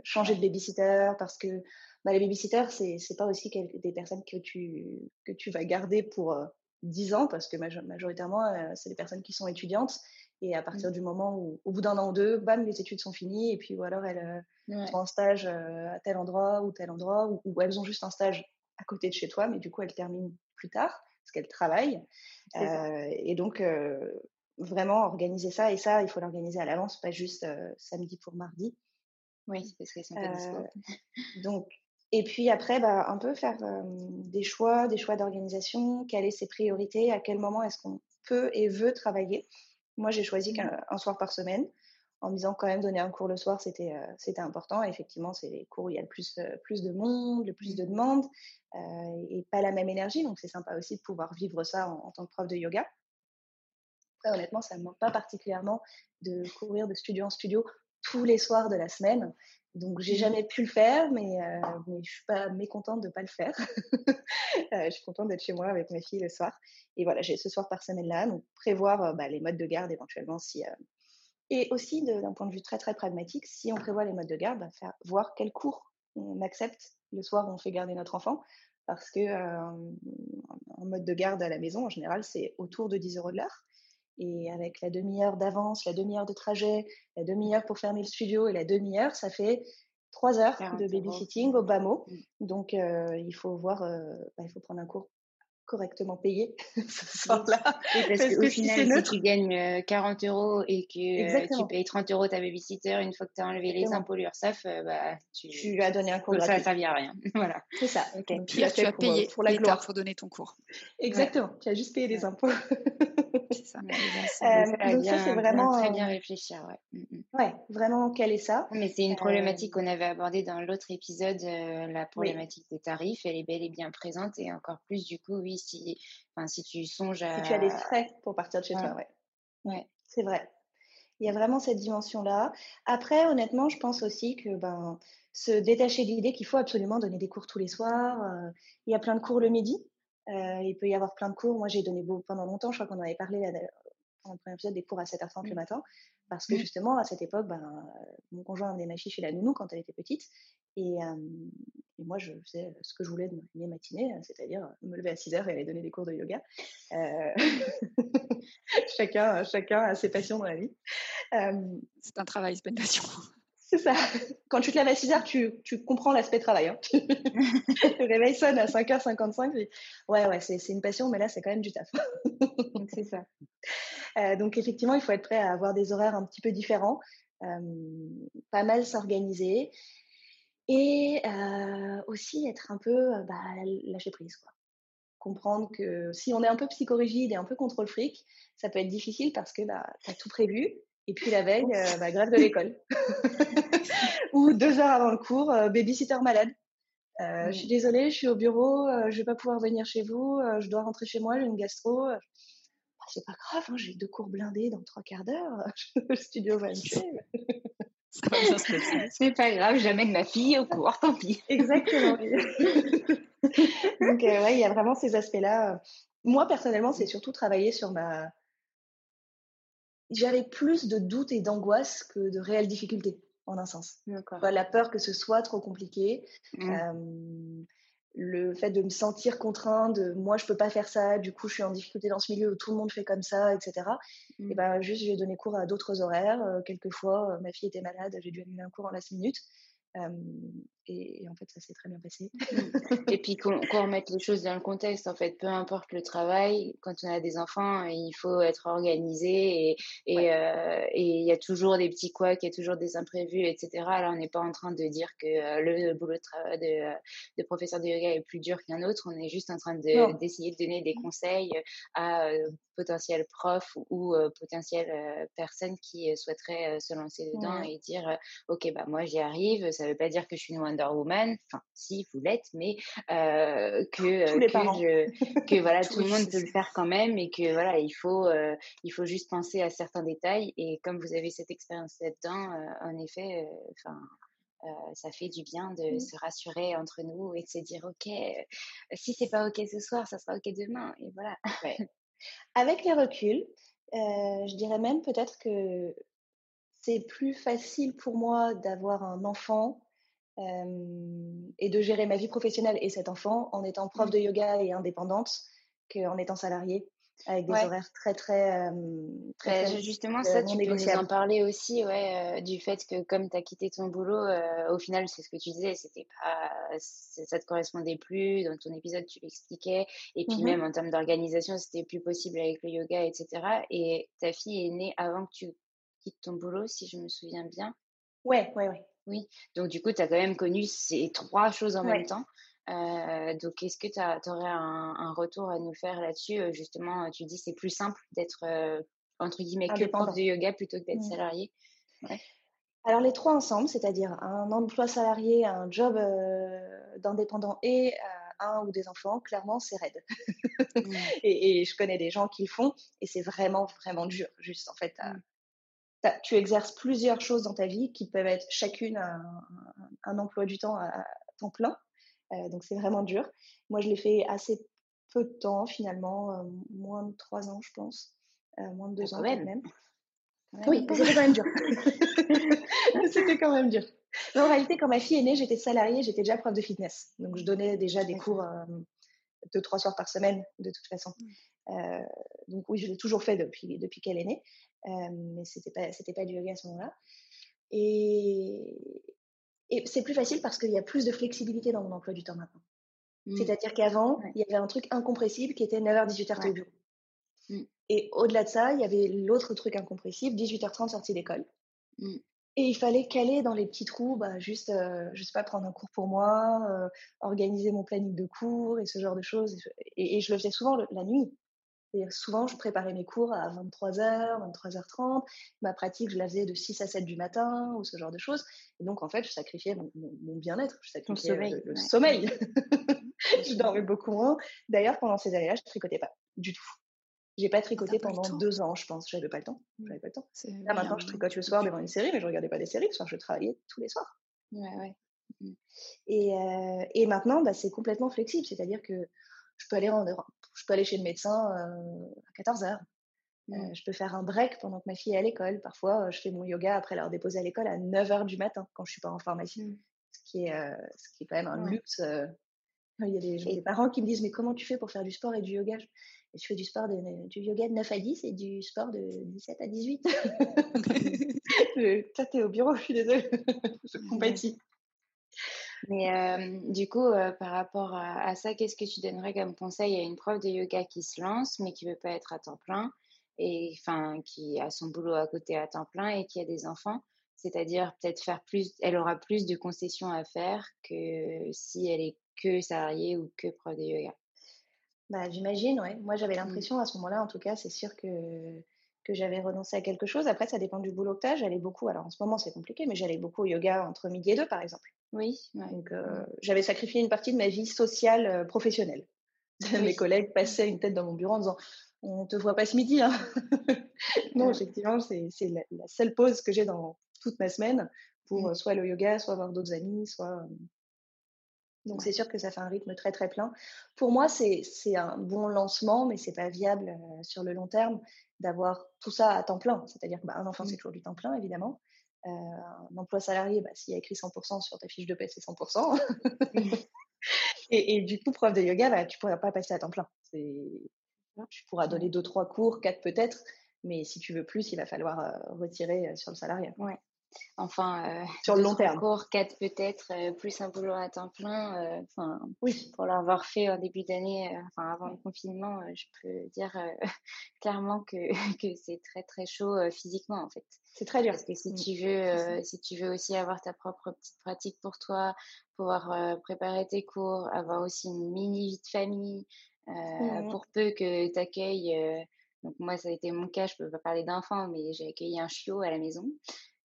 changer de babysitter parce que bah, les babysitters, c'est n'est pas aussi des personnes que tu, que tu vas garder pour 10 ans parce que majoritairement, c'est des personnes qui sont étudiantes. Et à mmh. partir du moment où, au bout d'un an ou deux, bam, les études sont finies et puis ou alors elles sont en stage à tel endroit ou tel endroit ou, elles ont juste un stage à côté de chez toi, mais du coup elles terminent plus tard parce qu'elles travaillent. et donc vraiment organiser ça. Et ça, il faut l'organiser à l'avance, pas juste samedi pour mardi. Oui, parce qu'elles sont pas euh, Donc, et puis après, bah, un peu faire des choix, des choix d'organisation, quelles sont ses priorités, à quel moment est-ce qu'on peut et veut travailler? Moi, j'ai choisi mmh. qu'un soir par semaine, en me disant quand même donner un cours le soir, c'était c'était important. effectivement, c'est les cours où il y a le plus, plus de monde, le plus de demandes, et pas la même énergie. Donc, c'est sympa aussi de pouvoir vivre ça en tant que prof de yoga honnêtement, ça ne me manque pas particulièrement de courir de studio en studio tous les soirs de la semaine. Donc, j'ai mmh. jamais pu le faire, mais, euh, mais je suis pas mécontente de pas le faire. euh, je suis contente d'être chez moi avec mes filles le soir. Et voilà, j'ai ce soir par semaine là, donc prévoir euh, bah, les modes de garde éventuellement si. Euh, et aussi d'un point de vue très très pragmatique, si on prévoit les modes de garde, bah, faire voir quel cours on accepte le soir où on fait garder notre enfant, parce que en mode de garde à la maison, en général, c'est autour de 10 euros de l'heure. Et avec la demi-heure d'avance, la demi-heure de trajet, la demi-heure pour fermer le studio et la demi-heure, ça fait trois heures de babysitting au bas mot. Mmh. Donc, euh, il faut voir, euh, bah, il faut prendre un cours correctement payé ce soir-là. parce, qu'au final, si, tu gagnes 40 euh, euros et que tu payes 30 euros ta babysitter, une fois que tu as enlevé les impôts l'URSSAF, bah, tu, tu as donné un cours Ça ne servir à rien. voilà. C'est ça. Pire, tu, as payé pour, la gloire pour donner ton cours. Exactement. Tu as juste payé les impôts. c'est ça. Euh, donc ça, c'est vraiment très bien réfléchir. Ouais. Mmh, mmh. ouais, vraiment caler ça? Mais c'est une problématique qu'on avait abordée dans l'autre épisode, la problématique des tarifs. Elle est bel et bien présente et encore plus du coup, oui, si, enfin, si tu songes à. Si tu as des frais pour partir de chez toi, ouais. Ouais, c'est vrai. Il y a vraiment cette dimension-là. Après, honnêtement, je pense aussi que ben, se détacher de l'idée qu'il faut absolument donner des cours tous les soirs. il y a plein de cours le midi. Euh, il peut y avoir plein de cours. Moi, j'ai donné pendant longtemps, je crois qu'on en avait parlé dans le premier épisode, des cours à 7h30 le mmh. matin. Parce que mmh. justement, à cette époque, ben, mon conjoint amenait ma fille chez la nounou quand elle était petite. Et, et, moi, je faisais ce que je voulais de mes matinées, c'est-à-dire me lever à 6 h et aller donner des cours de yoga. Euh... chacun, chacun a ses passions dans la vie. c'est un travail, c'est pas une passion. C'est ça. Quand tu te lèves à 6 h tu, tu comprends l'aspect travail. Hein. le réveil sonne à 5h55. ouais, ouais, c'est une passion, mais là, c'est quand même du taf. donc, c'est ça. Euh, donc, effectivement, il faut être prêt à avoir des horaires un petit peu différents, pas mal s'organiser et euh, aussi être un peu bah, lâcher prise. Quoi. Comprendre que si on est un peu psychorigide et un peu contrôle fric, ça peut être difficile parce que bah, tu as tout prévu et puis la veille, euh, bah, grève de l'école. Ou deux heures avant le cours, euh, babysitter malade. Euh, Je suis désolée, je suis au bureau, euh, je vais pas pouvoir venir chez vous, euh, je dois rentrer chez moi, j'ai une gastro. Bah, c'est pas grave, hein, j'ai deux cours blindés dans trois quarts d'heure. le studio va me tuer. c'est pas grave, j'amène ma fille au cours, tant pis. Exactement. Donc, ouais, il y a vraiment ces aspects-là. Moi, personnellement, c'est surtout travailler sur ma, j'avais plus de doutes et d'angoisse que de réelles difficultés, en un sens. La peur que ce soit trop compliqué. Mmh. Le fait de me sentir contrainte, de moi je peux pas faire ça, du coup je suis en difficulté dans ce milieu où tout le monde fait comme ça, etc. Et Mmh. ben juste j'ai donné cours à d'autres horaires. Euh, quelquefois, euh, ma fille était malade, j'ai dû annuler un cours en last minute. Euh, et, et en fait, ça s'est très bien passé. Mmh. Et puis qu'on qu'on remette les choses dans le contexte, en fait, peu importe le travail, quand on a des enfants, il faut être organisé et Ouais. euh, il y a toujours des petits couacs, il y a toujours des imprévus, etc. Là, on n'est pas en train de dire que euh, le boulot de, de, de professeur de yoga est plus dur qu'un autre. On est juste en train de d'essayer de donner des conseils à euh, potentiels profs ou euh, potentielles personnes qui souhaiteraient se lancer dedans Ouais. et dire ok bah moi j'y arrive. Ça veut pas dire que je suis une Wonder Woman. Enfin si vous l'êtes, mais euh, que euh, que parents. je que voilà tout le monde peut le faire quand même et que voilà il faut euh, il faut juste penser à certains détails et comme vous avez cette expérience là-dedans euh, en effet enfin euh, ça fait du bien de Mm. se rassurer entre nous et de se dire ok euh, si c'est pas ok ce soir ça sera ok demain et voilà Ouais. Avec les reculs, euh, je dirais même peut-être que c'est plus facile pour moi d'avoir un enfant euh, et de gérer ma vie professionnelle et cet enfant en étant prof Mm. de yoga et indépendante qu'en étant salariée avec des ouais horaires très très euh, très Bah, justement, euh, ça, tu peux nous en parler aussi, ouais, euh, du fait que comme tu as quitté ton boulot, euh, au final, c'est ce que tu disais, c'était pas, ça te correspondait plus. Dans ton épisode, tu l'expliquais. Et puis Mhm. même en termes d'organisation, c'était plus possible avec le yoga, etc. Et ta fille est née avant que tu quittes ton boulot, si je me souviens bien. Ouais, ouais, ouais. Oui. Donc du coup, tu as quand même connu ces trois choses en même temps. Euh, donc, est-ce que tu aurais un, un retour à nous faire là-dessus? Euh, Justement, tu dis c'est plus simple d'être euh, entre guillemets que prof de yoga plutôt que d'être Mm. salarié. Ouais. Alors les trois ensemble, c'est-à-dire un emploi salarié, un job d'indépendant et un ou des enfants, clairement c'est raide. Mm. et, et je connais des gens qui le font et c'est vraiment vraiment dur. Juste en fait, tu exerces plusieurs choses dans ta vie qui peuvent être chacune un, emploi du temps à, à temps plein. Euh, donc c'est vraiment dur. Moi je l'ai fait assez peu de temps finalement, euh, moins de trois ans je pense, Euh, moins de deux quand ans même. Oui, c'était quand même dur. c'était quand même dur. Mais en réalité, quand ma fille est née, j'étais salariée, j'étais déjà prof de fitness. Donc, je donnais déjà des cours deux, trois soirs par semaine, de toute façon. Euh, donc, oui, je l'ai toujours fait depuis, depuis qu'elle est née. Euh, mais c'était pas, c'était pas du yoga à ce moment-là. Et, et c'est plus facile parce qu'il y a plus de flexibilité dans mon emploi du temps maintenant. Mm. C'est-à-dire qu'avant, Ouais. il y avait un truc incompressible qui était 9h, 18h, t'es Ouais. au bureau. Mm. Et au-delà de ça, il y avait l'autre truc incompressible, 18h30 sortie d'école. Mm. Et il fallait caler dans les petits trous, bah, juste, euh, je sais pas, prendre un cours pour moi, euh, organiser mon planning de cours et ce genre de choses. Et, et je le faisais souvent le- la nuit. C'est-à-dire souvent, je préparais mes cours à 23h, 23h30. Ma pratique, je la faisais de 6 à 7 du matin ou ce genre de choses. Et donc, en fait, je sacrifiais mon, mon- mon bien-être, je sacrifiais euh, sommeil. le, le ouais. sommeil. Je dormais beaucoup moins. D'ailleurs, pendant ces années-là, je tricotais pas du tout. J'ai pas tricoté pas pendant deux ans, je pense. J'avais pas le temps. Mm. J'avais pas le temps. Là, maintenant, un- je tricote le soir devant une série, mais je regardais pas des séries. Le soir, je travaillais tous les soirs. Ouais, ouais. Et, euh, et maintenant, bah, c'est complètement flexible. C'est-à-dire que je peux aller, en- je peux aller chez le médecin euh, à 14 heures. Euh, Mm. je peux faire un break pendant que ma fille est à l'école. Parfois, je fais mon yoga après l'avoir déposée à l'école à 9 heures du matin quand je suis pas en pharmacie. Mm. Ce, qui est, ce qui est quand même un Ouais. luxe. Il y a des, Et- des parents qui me disent Mais comment tu fais pour faire du sport et du yoga? Je, fais du, sport de- du yoga de 9 à 10 et du sport de 17 à 18. je, toi, t'es au bureau, je suis désolée. je compatis. Mais euh, du coup, euh, par rapport à, à ça, qu'est-ce que tu donnerais comme conseil à une prof de yoga qui se lance, mais qui veut pas être à temps plein, et enfin qui a son boulot à côté à temps plein et qui a des enfants? C'est-à-dire peut-être faire plus, elle aura plus de concessions à faire que si elle est que salariée ou que prof de yoga. Bah, j'imagine, ouais. Moi, j'avais Mm. l'impression à ce moment-là, en tout cas, c'est sûr que, que j'avais renoncé à quelque chose. Après, ça dépend du boulot que tu as. J'allais beaucoup, alors en ce moment, c'est compliqué, mais j'allais beaucoup au yoga entre midi et deux, par exemple. Oui, ouais. Donc, euh, j'avais sacrifié une partie de ma vie sociale, euh, professionnelle. Mes collègues passaient une tête dans mon bureau en disant On te voit pas ce midi. Hein. non, Ouais. effectivement, c'est c'est la, la seule pause que j'ai dans toute ma semaine pour Mm. euh, soit le yoga, soit voir d'autres amis, soit. Euh, Donc, c'est sûr que ça fait un rythme très, très plein. Pour moi, c'est un bon lancement, mais c'est pas viable euh, sur le long terme d'avoir tout ça à temps plein. C'est-à-dire qu'un enfant, Mm. c'est toujours du temps plein, évidemment. un emploi salarié, bah, s'il y a écrit 100% sur ta fiche de paie, c'est 100%. et, et, du coup, prof de yoga, bah, tu ne pourras pas passer à temps plein. Tu pourras donner deux, trois cours, quatre peut-être, mais si tu veux plus, il va falloir retirer sur le salarié. Ouais. Enfin, euh, sur le long terme. Encore quatre peut-être, euh, plus un boulot à temps plein. Euh, enfin, oui. Pour l'avoir fait en début d'année, enfin avant le confinement, je peux dire clairement que, que c'est très très chaud physiquement en fait. C'est très dur. Parce que si mmh. tu veux, si tu veux aussi avoir ta propre petite pratique pour toi, pouvoir préparer tes cours, avoir aussi une mini vie de famille, mmh. pour peu que tu accueilles. donc moi, ça a été mon cas, je peux pas parler d'enfant, mais j'ai accueilli un chiot à la maison.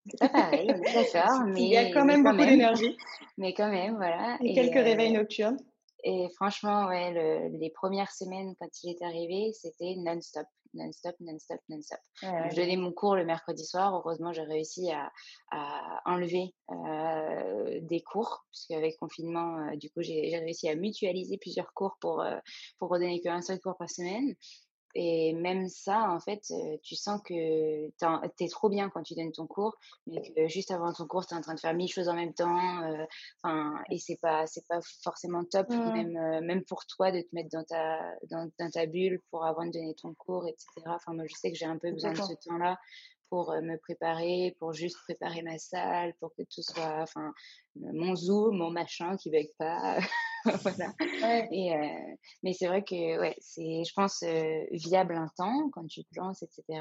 C'est pas pareil, on est d'accord. mais il y a quand même beaucoup d'énergie. Mais quand même, voilà. Et, quelques réveils euh, nocturnes. Et franchement, ouais, les premières semaines quand il est arrivé, c'était non-stop, non-stop, non-stop, non-stop. je donnais mon cours le mercredi soir. Heureusement, j'ai réussi à, à enlever euh, des cours, puisque avec confinement, euh, du coup, j'ai réussi à mutualiser plusieurs cours pour, pour redonner qu'un seul cours par semaine. Et même ça, en fait, tu sens que tu es trop bien quand tu donnes ton cours, mais que juste avant ton cours, tu es en train de faire mille choses en même temps. Enfin, et c'est pas, c'est pas forcément top, mmh. même, même pour toi, de te mettre dans ta, dans, dans, ta bulle pour avant de donner ton cours, etc. Enfin, moi, je sais que j'ai un peu besoin de ce temps-là pour me préparer, pour juste préparer ma salle, pour que tout soit, enfin, mon zoom, mon machin qui bug pas. voilà. Et, mais c'est vrai que, ouais, c'est, je pense, viable un temps quand tu te lances, etc.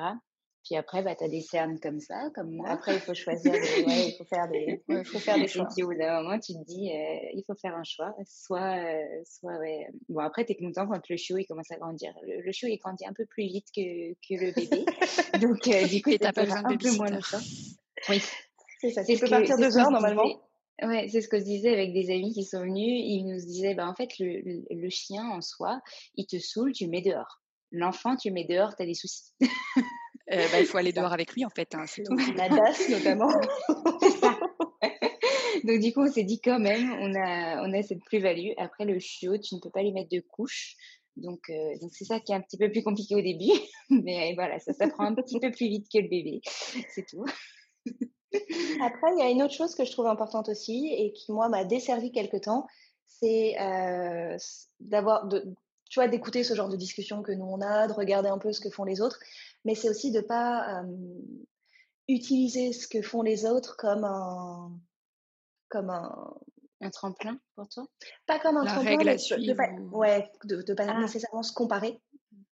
Puis après, bah, tu as des cernes comme ça, comme moi. Après, il faut choisir, des, ouais, il faut faire des, il faut faire des choix. Au bout d'un moment, tu te dis, euh, il faut faire un choix. Soit, euh, soit, ouais. Bon, après, tu es content quand le chiot, il commence à grandir. Le, chiot, il grandit un peu plus vite que, que le bébé. Donc, euh, du coup, tu pas besoin un peu moins choix. Oui. C'est ça. Tu peux partir deux heures, normalement? Ouais, c'est ce que je disais avec des amis qui sont venus. Ils nous disaient, bah, en fait, le, le, le chien en soi, il te saoule, tu le mets dehors. L'enfant, tu le mets dehors, tu as des soucis. Euh, bah, il faut aller dehors avec lui, en fait. Hein, La DAS, notamment. Donc, du coup, on s'est dit quand même, on a, on a cette plus-value. Après, le chiot, tu ne peux pas lui mettre de couches. Donc, euh, donc c'est ça qui est un petit peu plus compliqué au début. Mais voilà, ça s'apprend un petit peu plus vite que le bébé. C'est tout. Après, il y a une autre chose que je trouve importante aussi et qui, moi, m'a desservi quelque temps, c'est euh, d'avoir, de, tu vois, d'écouter ce genre de discussion que nous on a, de regarder un peu ce que font les autres mais c'est aussi de ne pas utiliser ce que font les autres comme un, comme un, un tremplin pour toi? Pas comme un La tremplin, mais de, pas, ouais, de, de pas ah. nécessairement se comparer.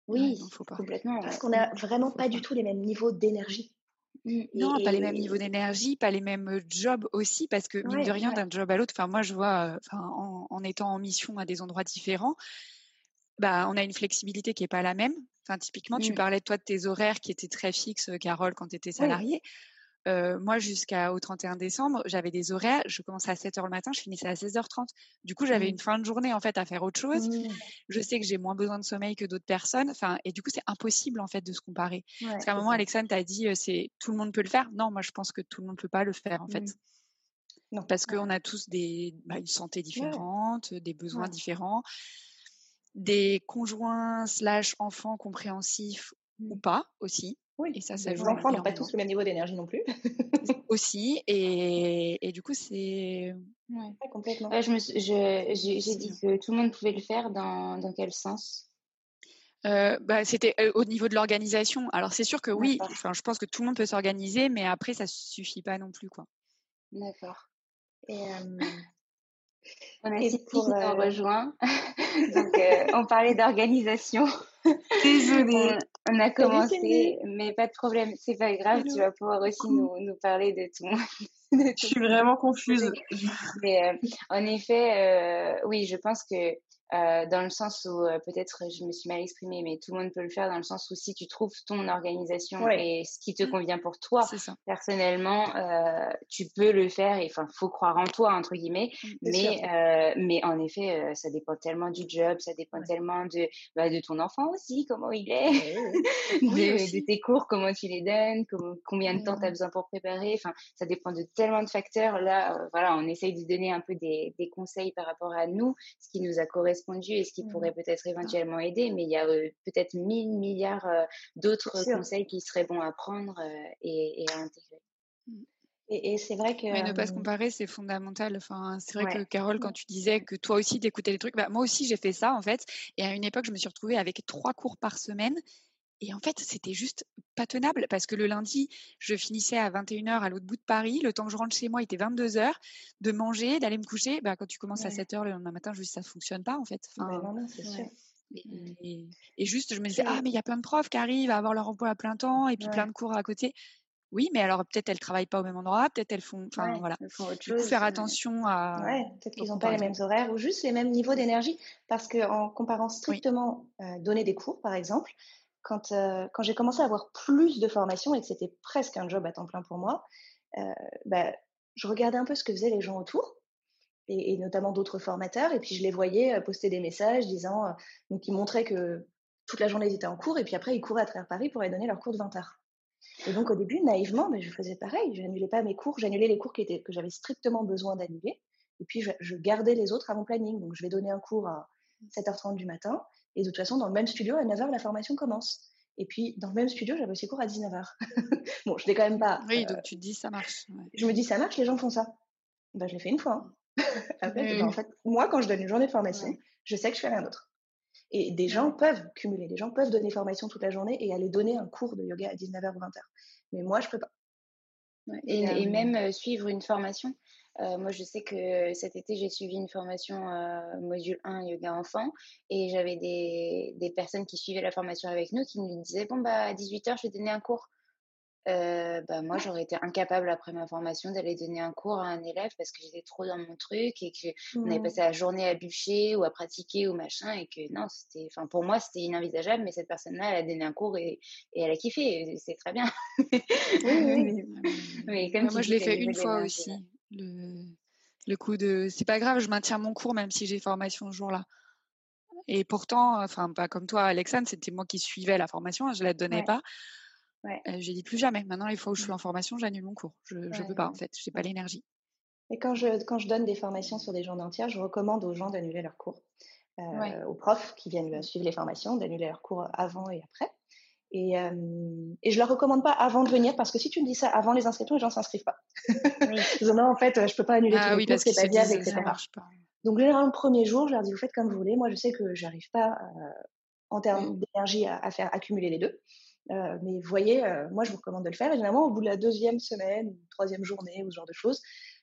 Oui, faut pas. complètement. Parce qu'on n'a vraiment pas du tout les mêmes niveaux d'énergie. Mmh, non, pas les mêmes niveaux d'énergie, pas les mêmes jobs aussi, parce que mine de rien, d'un job à l'autre, enfin moi je vois, en, en, étant en mission à des endroits différents, bah, on a une flexibilité qui n'est pas la même. Enfin, typiquement, tu mmh. parlais toi de tes horaires qui étaient très fixes, Carole, quand tu étais salariée. Moi, jusqu'au 31 décembre, j'avais des horaires. Je commençais à 7h le matin, je finissais à 16h30. Du coup, j'avais mmh. une fin de journée en fait à faire autre chose. Mmh. Je sais que j'ai moins besoin de sommeil que d'autres personnes. Enfin, et du coup, c'est impossible en fait de se comparer. Parce qu'à un moment, Alexandre t'a dit, c'est tout le monde peut le faire. Non, moi, je pense que tout le monde peut pas le faire en fait. Non. Parce qu'on a tous des, bah, une santé différente, des besoins différents des conjoints slash enfants compréhensifs ou mmh. pas aussi. Oui, et ça, ça Les enfants n'ont pas tous le même niveau d'énergie non plus. aussi, et, et, du coup, c'est. Ouais. complètement. j'ai dit que tout le monde pouvait le faire dans, dans quel sens? Euh, bah, c'était euh, au niveau de l'organisation. Alors c'est sûr que oui, enfin, je pense que tout le monde peut s'organiser, mais après ça suffit pas non plus quoi. D'accord. Et on a City qui nous euh, rejoint. Donc, euh, on parlait d'organisation. Désolée. On, a commencé, mais pas de problème. C'est pas grave. Tu vas pouvoir aussi nous, nous parler de ton. Je suis vraiment confuse. Mais euh, en effet, oui, je pense que euh, dans le sens où euh, peut-être je me suis mal exprimée, mais tout le monde peut le faire dans le sens où si tu trouves ton organisation et ce qui te convient pour toi, personnellement, euh, tu peux le faire. Et enfin, faut croire en toi entre guillemets. Mmh, mais mais en effet, ça dépend tellement du job, ça dépend tellement de bah, de ton enfant aussi, comment il est, de, de, tes cours, comment tu les donnes, combien de temps tu as mmh. besoin pour préparer. Enfin, ça dépend de tellement de facteurs. Là, voilà, on essaye de donner un peu des, des conseils par rapport à nous, ce qui nous a correspondu et ce qui mmh. pourrait peut-être éventuellement aider, mais il y a peut-être mille milliards d'autres conseils qui seraient bons à prendre et, à intégrer. Mmh. Et, c'est vrai que. Mais ne pas se comparer, c'est fondamental. Enfin, c'est vrai que Carole, quand tu disais que toi aussi t'écoutais les trucs, bah, moi aussi j'ai fait ça en fait. Et à une époque, je me suis retrouvée avec trois cours par semaine. Et en fait, c'était juste pas tenable parce que le lundi, je finissais à 21h à l'autre bout de Paris. Le temps que je rentre chez moi il était 22h. De manger, d'aller me coucher. Bah, quand tu commences à 7h le lendemain matin, juste ça fonctionne pas en fait. Enfin, non, non, c'est sûr. Et, juste, je me disais, ah, mais il y a plein de profs qui arrivent à avoir leur emploi à plein temps et puis plein de cours à côté. Oui, mais alors peut-être elles travaillent pas au même endroit, peut-être elles font, enfin voilà. faire attention à. Ouais, peut-être qu'ils n'ont pas les mêmes horaires ou juste les mêmes niveaux d'énergie, parce qu'en comparant strictement euh, donner des cours, par exemple, quand euh, quand j'ai commencé à avoir plus de formations et que c'était presque un job à temps plein pour moi, euh, bah, je regardais un peu ce que faisaient les gens autour. Et, notamment d'autres formateurs, et puis je les voyais poster des messages disant, donc ils montraient que toute la journée ils étaient en cours, et puis après ils couraient à travers Paris pour aller donner leur cours de 20 heures. Et donc au début, naïvement, mais je faisais pareil. Je n'annulais pas mes cours, j'annulais les cours que j'avais strictement besoin d'annuler. Et puis je, gardais les autres à mon planning. Donc je vais donner un cours à 7h30 du matin. Et de toute façon, dans le même studio, à 9h, la formation commence. Et puis, dans le même studio, j'avais aussi cours à 19h. bon, je l'ai quand même pas. Oui, donc tu te dis, ça marche. Je me dis, ça marche, les gens font ça. Ben, je l'ai fait une fois. Hein. Après, ben, en fait, moi, quand je donne une journée de formation, je sais que je fais rien d'autre. Et des gens peuvent cumuler, des gens peuvent donner formation toute la journée et aller donner un cours de yoga à 19h ou 20h. Mais moi, je peux pas. et, euh, même euh, suivre une formation. Euh, moi, je sais que cet été, j'ai suivi une formation module 1 yoga enfant et j'avais des, des, personnes qui suivaient la formation avec nous qui nous disaient Bon, bah, à 18h, je vais donner un cours. Euh, bah, moi, j'aurais été incapable après ma formation d'aller donner un cours à un élève parce que j'étais trop dans mon truc et que on avait mmh. passé la journée à bûcher ou à pratiquer ou machin et que non, c'était, enfin, pour moi, c'était inenvisageable, mais cette personne-là, elle a donné un cours et, et elle a kiffé, c'est très bien. oui, oui. oui comme moi, je l'ai fait une fois aussi. Le, le coup de, c'est pas grave, je maintiens mon cours même si j'ai formation ce jour-là. Et pourtant, enfin, pas comme toi, Alexandre, c'était moi qui suivais la formation, je la donnais pas. Ouais. j'ai dit plus jamais. Maintenant, les fois où je suis mmh. en formation, j'annule mon cours. Je ne peux pas, en fait. Je n'ai pas l'énergie. Et quand je, quand je donne des formations sur des journées entières, je recommande aux gens d'annuler leurs cours. Aux profs qui viennent suivre les formations, d'annuler leurs cours avant et après. Et, et je ne leur recommande pas avant de venir parce que si tu me dis ça avant les inscriptions, les gens ne s'inscrivent pas. non, en fait, je ne peux pas annuler ah, tous les cours, c'est pas viable, etc. Donc, généralement, le premier jour, je leur dis, vous faites comme vous voulez. Moi, je sais que j'arrive pas, en termes mmh. d'énergie, à, à, faire accumuler les deux. Euh, mais vous voyez, euh, moi, je vous recommande de le faire. Et généralement, au bout de la deuxième semaine, troisième journée ou ce genre de choses,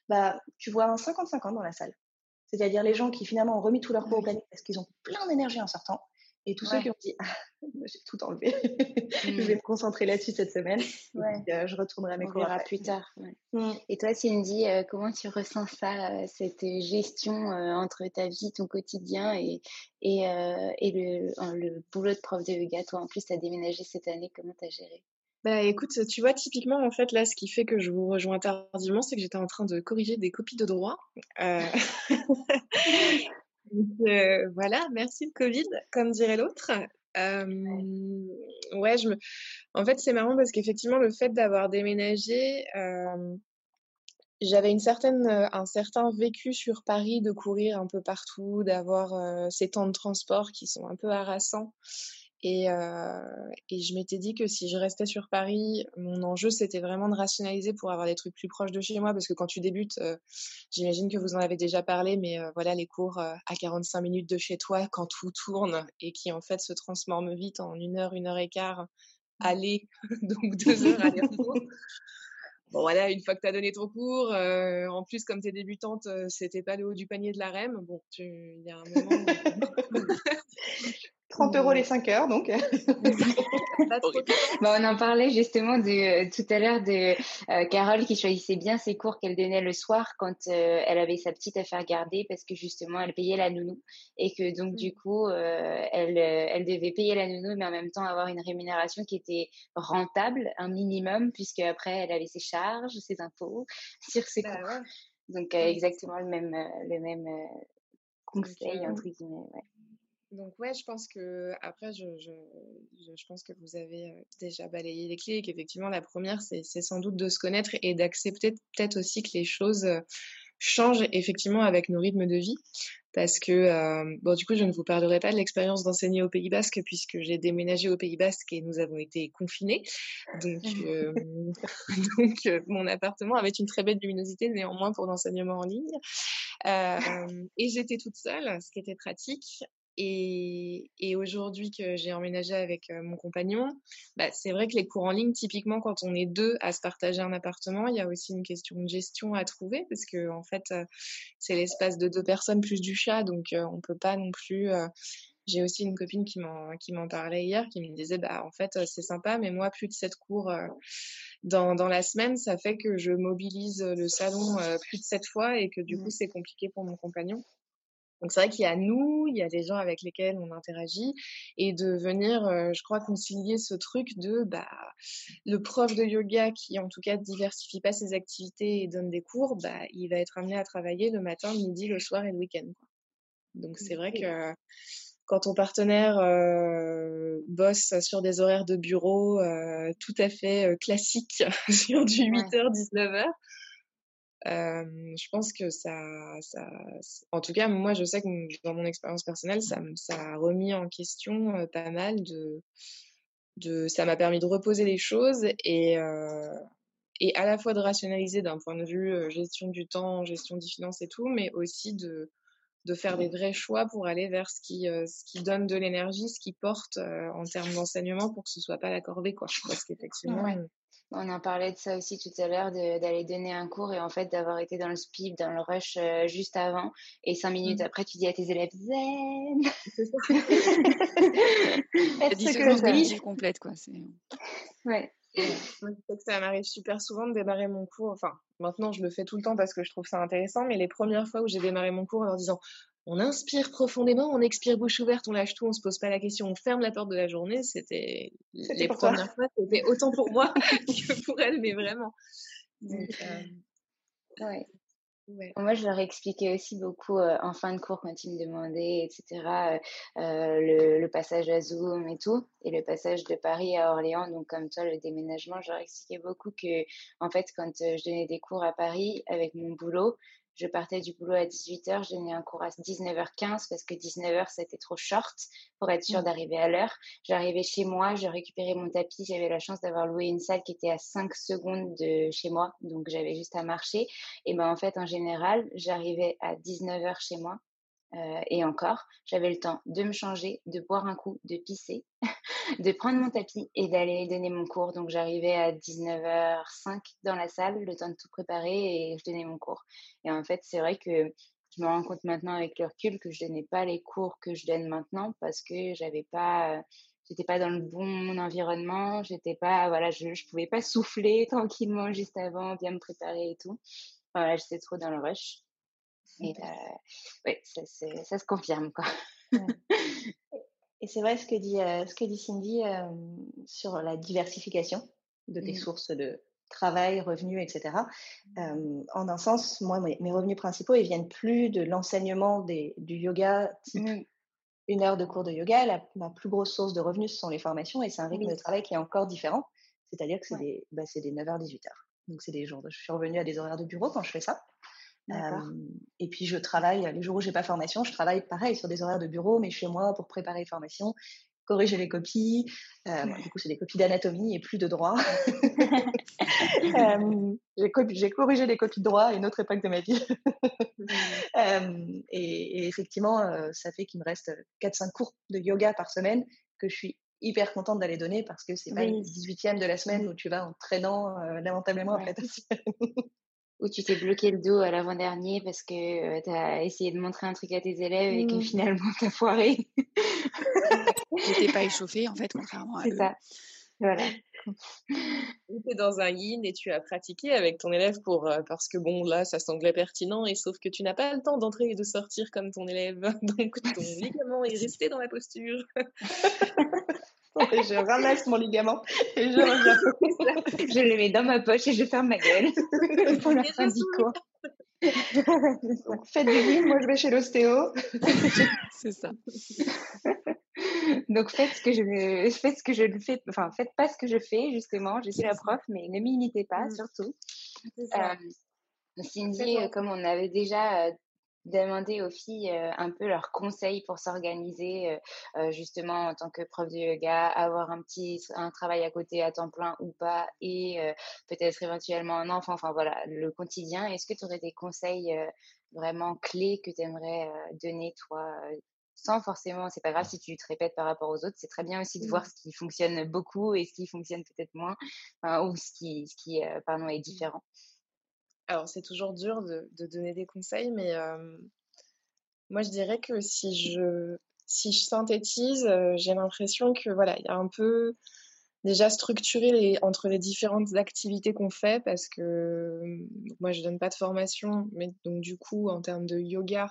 bah, tu vois un 50-50 dans la salle. C'est-à-dire les gens qui finalement ont remis tout leur cours au planning parce qu'ils ont plein d'énergie en sortant. Et tous ceux qui ont dit ah, j'ai tout enlevé, je vais mmh. me concentrer là-dessus cette semaine. Euh, je retournerai à mes cours plus tard. Mmh. Et toi, Cindy, euh, comment tu ressens ça, euh, cette gestion entre ta vie, ton quotidien et, et, et le, le, boulot de prof de yoga? Toi, en plus, tu as déménagé cette année. Comment tu as géré? Bah écoute, tu vois, typiquement, en fait, là, ce qui fait que je vous rejoins tardivement, c'est que j'étais en train de corriger des copies de droit. Euh, voilà, merci le Covid, comme dirait l'autre. ouais, je me... En fait, c'est marrant parce qu'effectivement, le fait d'avoir déménagé, j'avais une certaine, un certain vécu sur Paris de courir un peu partout, d'avoir ces temps de transport qui sont un peu harassants. Et, euh, et je m'étais dit que si je restais sur Paris, mon enjeu c'était vraiment de rationaliser pour avoir des trucs plus proches de chez moi parce que quand tu débutes, euh, j'imagine que vous en avez déjà parlé, mais euh, voilà les cours à 45 minutes de chez toi quand tout tourne et qui en fait se transforment vite en une heure, une heure et quart aller, donc deux heures aller-retour. Bon voilà, une fois que tu as donné ton cours, en plus comme tu es débutante, c'était pas le haut du panier de la REM. Bon, il y a un moment. 30 euros les 5 heures, donc. Bah, on en parlait justement de, euh, tout à l'heure de euh, Carole qui choisissait bien ses cours qu'elle donnait le soir quand euh, elle avait sa petite à faire garder parce que justement elle payait la nounou et que donc du mm. coup elle, elle devait payer la nounou mais en même temps avoir une rémunération qui était rentable, un minimum, puisque après elle avait ses charges, ses impôts sur ses bah cours. Donc exactement le même, le même conseil, entre guillemets. Ouais. Donc ouais, je pense que après, je, je, je, pense que vous avez déjà balayé les clés et qu'effectivement, la première, c'est sans doute de se connaître et d'accepter peut-être aussi que les choses, euh, change effectivement avec nos rythmes de vie. Parce que euh, bon du coup je ne vous parlerai pas de l'expérience d'enseigner au Pays Basque puisque j'ai déménagé au Pays Basque et nous avons été confinés. Donc euh, donc euh, mon appartement avait une très belle luminosité néanmoins pour l'enseignement en ligne. Et j'étais toute seule ce qui était pratique et, et aujourd'hui que j'ai emménagé avec mon compagnon, bah, c'est vrai que les cours en ligne, typiquement quand on est deux à se partager un appartement, il y a aussi une question de gestion à trouver parce que en fait, c'est l'espace de deux personnes plus du chat, donc on peut pas non plus. j'ai aussi une copine qui m'en qui m'en parlait hier, qui me disait bah en fait c'est sympa, mais moi plus de sept cours dans, dans la semaine, ça fait que je mobilise le salon plus de sept fois et que du mmh. coup c'est compliqué pour mon compagnon. Donc c'est vrai qu'il y a nous, il y a des gens avec lesquels on interagit et de venir, euh, je crois, concilier ce truc de bah, le prof de yoga qui en tout cas diversifie pas ses activités et donne des cours, bah, il va être amené à travailler le matin, le midi, le soir et le week-end. Donc c'est vrai que quand ton partenaire euh, bosse sur des horaires de bureau euh, tout à fait classiques sur du 8h, 19h, je pense que ça, en tout cas, moi, je sais que dans mon expérience personnelle, ça, a remis en question pas mal de, ça m'a permis de reposer les choses et, et à la fois de rationaliser d'un point de vue gestion du temps, gestion des finances et tout, mais aussi de, de faire des vrais choix pour aller vers ce qui, ce qui donne de l'énergie, ce qui porte en termes d'enseignement pour que ce soit pas la corvée, quoi. Parce qu'effectivement, on en parlait de ça aussi tout à l'heure, d'aller donner un cours et en fait d'avoir été dans le speed, dans le rush euh, juste avant. Et cinq minutes mmh. après, tu dis à tes élèves Zen C'est ça. La dissonance cognitive complète, quoi. Ouais. ça m'arrive super souvent de démarrer mon cours. Enfin, maintenant, je le fais tout le temps parce que je trouve ça intéressant, mais les premières fois où j'ai démarré mon cours en leur disant on inspire profondément, on expire bouche ouverte, on lâche tout, on se pose pas la question, on ferme la porte de la journée. C'était les premières fois, c'était autant pour moi que pour elle, mais vraiment. Euh, ouais. Moi, je leur expliquais aussi beaucoup euh, en fin de cours quand ils me demandaient, etc., euh, le, passage à Zoom et tout, et le passage de Paris à Orléans. Donc, comme toi, le déménagement, je leur expliquais beaucoup que, en fait, quand je donnais des cours à Paris avec mon boulot, je partais du boulot à 18h, je donnais un cours à 19h15 parce que 19h c'était trop short pour être sûr mmh. d'arriver à l'heure. J'arrivais chez moi, je récupérais mon tapis, j'avais la chance d'avoir loué une salle qui était à 5 secondes de chez moi, donc j'avais juste à marcher. Et ben en fait en général, j'arrivais à 19h chez moi euh, et encore, j'avais le temps de me changer, de boire un coup, de pisser, de prendre mon tapis et d'aller donner mon cours. Donc j'arrivais à 19h05 dans la salle, le temps de tout préparer et je donnais mon cours. Et en fait, c'est vrai que je me rends compte maintenant avec le recul que je donnais pas les cours que je donne maintenant parce que j'avais pas j'étais pas dans le bon environnement, j'étais pas voilà, je, je pouvais pas souffler tranquillement juste avant, bien me préparer et tout. voilà, j'étais trop dans le rush. Et oui, ça, ça, se confirme. Quoi. Et c'est vrai ce que dit, ce que dit Cindy sur la diversification de tes mmh. sources de travail, revenus, etc. en un sens, moi, mes revenus principaux, ils viennent plus de l'enseignement du yoga type mmh. une heure de cours de yoga. La, ma plus grosse source de revenus, ce sont les formations et c'est un rythme de travail qui est encore différent. C'est-à-dire que c'est des, bah, des 9h, 18h. Donc, c'est des jours. Je suis revenue à des horaires de bureau quand je fais ça et puis je travaille, les jours où j'ai pas formation, je travaille pareil sur des horaires de bureau, mais chez moi pour préparer les formations, corriger les copies. Euh, du coup, c'est des copies d'anatomie et plus de droit. j'ai, corrigé les copies de droit à une autre époque de ma vie. et, effectivement, ça fait qu'il me reste 4-5 cours de yoga par semaine que je suis hyper contente d'aller donner parce que c'est pas le 18e de la semaine où tu vas en traînant lamentablement après ta semaine où tu t'es bloqué le dos à l'avant-dernier parce que euh, tu as essayé de montrer un truc à tes élèves et que mmh. finalement t'as foiré. J'étais pas échauffée en fait, contrairement à C'est ça. Voilà. tu es dans un yin et tu as pratiqué avec ton élève pour euh, parce que bon là ça semblait pertinent et sauf que tu n'as pas le temps d'entrer et de sortir comme ton élève donc ton ligament est resté dans la posture je ramasse mon ligament et je reviens. je le mets dans ma poche et je ferme ma gueule pour la fin du cours. Faites du yin, moi je vais chez l'ostéo. C'est ça. Donc faites ce que je faites ce que je fais, enfin faites pas ce que je fais justement. Je suis la prof, mais ne m'imitez pas mm. surtout. Euh, Cindy, comme on avait déjà demander aux filles un peu leurs conseils pour s'organiser justement en tant que prof de yoga, avoir un petit un travail à côté à temps plein ou pas et peut-être éventuellement un enfant, enfin voilà, le quotidien. Est-ce que tu aurais des conseils vraiment clés que tu aimerais donner toi sans forcément, c'est pas grave si tu te répètes par rapport aux autres, c'est très bien aussi de voir mmh. ce qui fonctionne beaucoup et ce qui fonctionne peut-être moins, ou ce qui, ce qui pardon, est mmh. différent. Alors, c'est toujours dur de, donner des conseils, mais moi, je dirais que si je, si je synthétise, j'ai l'impression que voilà, il y a un peu déjà structuré les, entre les différentes activités qu'on fait parce que moi je donne pas de formation mais donc du coup en termes de yoga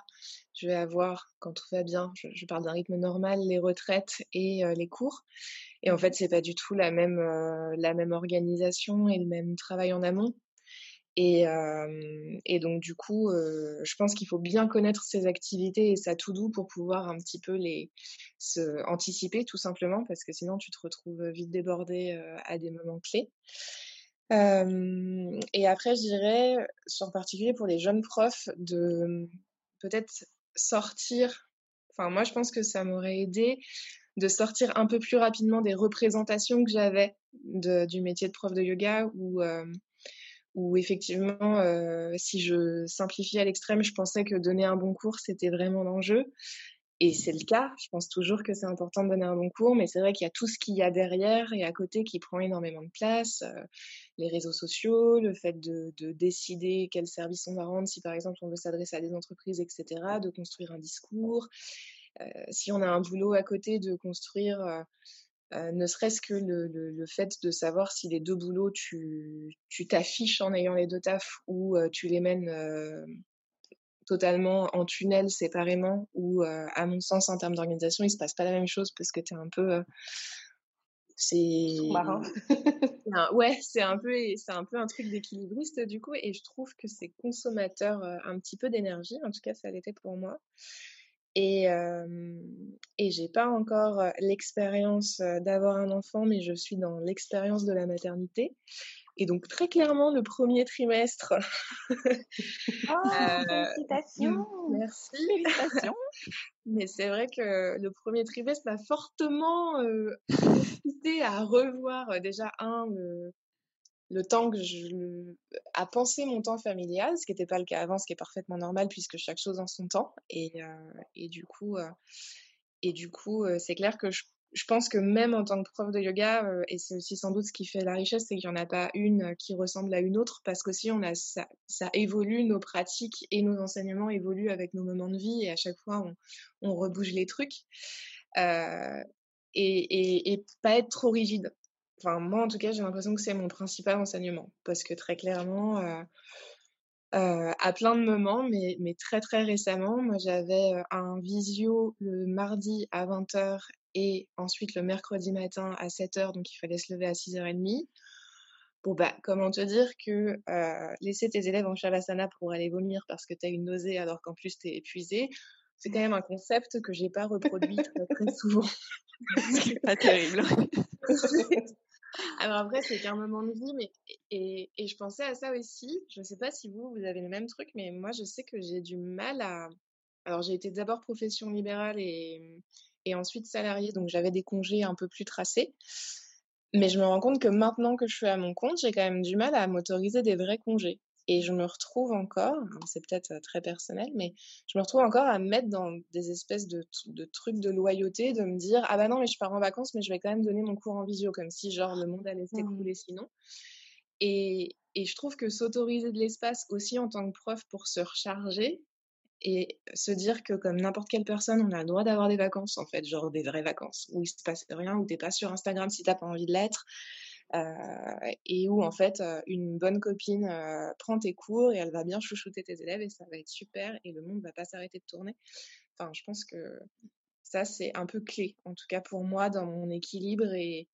je vais avoir quand tout va bien je, parle d'un rythme normal les retraites et les cours. Et en fait c'est pas du tout la même la même organisation et le même travail en amont et, donc, du coup, je pense qu'il faut bien connaître ses activités et sa to-do pour pouvoir un petit peu les anticiper, tout simplement, parce que sinon, tu te retrouves vite débordé à des moments clés. et après, je dirais, en particulier pour les jeunes profs, de peut-être sortir. Enfin, moi, je pense que ça m'aurait aidé de sortir un peu plus rapidement des représentations que j'avais du métier de prof de yoga ou où effectivement, euh, si je simplifie à l'extrême, je pensais que donner un bon cours, c'était vraiment l'enjeu. Et c'est le cas. Je pense toujours que c'est important de donner un bon cours, mais c'est vrai qu'il y a tout ce qu'il y a derrière et à côté qui prend énormément de place. Euh, les réseaux sociaux, le fait de, de, décider quel service on va rendre, si par exemple on veut s'adresser à des entreprises, etc., de construire un discours. Euh, si on a un boulot à côté, de construire euh, ne serait-ce que le, fait de savoir si les deux boulots, tu t'affiches en ayant les deux tafs ou euh, tu les mènes euh, totalement en tunnel séparément ou à mon sens en termes d'organisation il se passe pas la même chose parce que tu es un peu c'est ouais c'est un peu c'est un peu un truc d'équilibriste du coup et je trouve que c'est consommateur un petit peu d'énergie en tout cas ça l'était pour moi et, euh, et j'ai pas encore l'expérience d'avoir un enfant, mais je suis dans l'expérience de la maternité. Et donc, très clairement, le premier trimestre. oh, félicitations! Merci! Félicitations! Mais c'est vrai que le premier trimestre m'a fortement euh, incité à revoir déjà un, le temps que je à penser mon temps familial, ce qui n'était pas le cas avant, ce qui est parfaitement normal puisque chaque chose en son temps. Et, euh, du coup, euh, euh, c'est clair que je, pense que même en tant que prof de yoga, et c'est aussi sans doute ce qui fait la richesse, c'est qu'il n'y en a pas une qui ressemble à une autre parce qu'aussi on a ça, ça évolue, nos pratiques et nos enseignements évoluent avec nos moments de vie et à chaque fois on, on rebouge les trucs. Et, et, et, pas être trop rigide. Enfin, moi, en tout cas, j'ai l'impression que c'est mon principal enseignement. Parce que très clairement, euh, euh, à plein de moments, mais, mais très très récemment, moi j'avais euh, un visio le mardi à 20h et ensuite le mercredi matin à 7h, donc il fallait se lever à 6h30. Bon, bah, comment te dire que laisser tes élèves en shavasana pour aller vomir parce que tu as une nausée alors qu'en plus tu es épuisé, c'est quand même un concept que j'ai pas reproduit très, très souvent. c'est pas terrible. Alors après, c'est qu'un moment de vie, mais et, et, je pensais à ça aussi. Je ne sais pas si vous, vous avez le même truc, mais moi, je sais que j'ai du mal à. Alors, j'ai été d'abord profession libérale et, et ensuite salariée, donc j'avais des congés un peu plus tracés. Mais je me rends compte que maintenant que je suis à mon compte, j'ai quand même du mal à m'autoriser des vrais congés. Et je me retrouve encore, c'est peut-être très personnel, mais je me retrouve encore à me mettre dans des espèces de, de, trucs de loyauté, de me dire ah bah non mais je pars en vacances, mais je vais quand même donner mon cours en visio, comme si genre le monde allait s'écrouler mmh. sinon. Et, et je trouve que s'autoriser de l'espace aussi en tant que prof pour se recharger et se dire que comme n'importe quelle personne, on a le droit d'avoir des vacances en fait, genre des vraies vacances où il se passe rien, où t'es pas sur Instagram si t'as pas envie de l'être, et où en fait une bonne copine euh, prend tes cours et elle va bien chouchouter tes élèves et ça va être super et le monde va pas s'arrêter de tourner. Enfin, je pense que ça c'est un peu clé, en tout cas pour moi dans mon équilibre et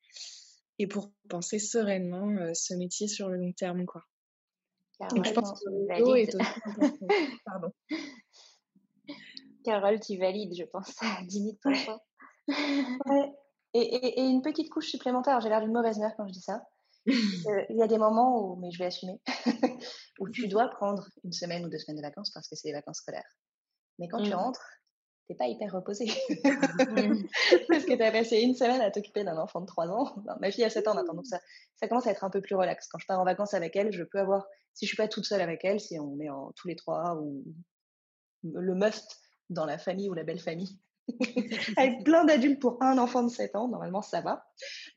et pour penser sereinement euh, ce métier sur le long terme quoi. Donc, je pense que le est aussi important. Pardon. Carole, tu valides, je pense, à 10 000 ouais. Et, et, une petite couche supplémentaire, j'ai l'air d'une mauvaise mère quand je dis ça, Euh, il y a des moments où, mais je vais assumer, où tu dois prendre une semaine ou deux semaines de vacances parce que c'est les vacances scolaires. Mais quand tu Mmh. rentres, t'es pas hyper reposé. parce que tu as passé une semaine à t'occuper d'un enfant de 3 ans. Non, ma fille a 7 ans maintenant, donc ça, ça commence à être un peu plus relax. Quand je pars en vacances avec elle, je peux avoir, si je suis pas toute seule avec elle, si on est en, tous les trois ou le must dans la famille ou la belle famille, avec plein d'adultes pour un enfant de 7 ans, normalement ça va.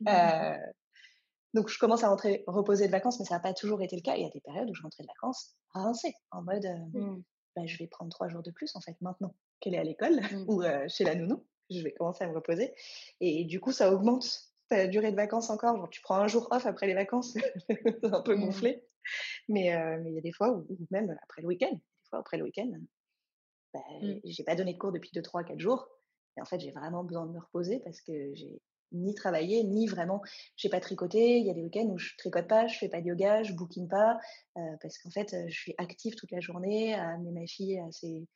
Euh, donc je commence à rentrer reposer de vacances, mais ça n'a pas toujours été le cas. Il y a des périodes où je rentrais de vacances rincée, en mode euh, Mmh. bah, je vais prendre trois jours de plus en fait maintenant qu'elle est à l'école ou euh, chez la nounou. Je vais commencer à me reposer. Et du coup, ça augmente ta durée de vacances encore. Genre, tu prends un jour off après les vacances, c'est un peu Mmh. gonflé. Mais mais il y a des fois où, où même après le week-end, des fois après le week-end, bah, j'ai pas donné de cours depuis 2, 3, 4 jours. Et en fait, j'ai vraiment besoin de me reposer parce que j'ai ni travaillé, ni vraiment, j'ai pas tricoté. Il y a des week-ends où je tricote pas, je fais pas de yoga, je bouquine pas, euh, parce qu'en fait, euh, je suis active toute la journée à amener ma fille à, ses,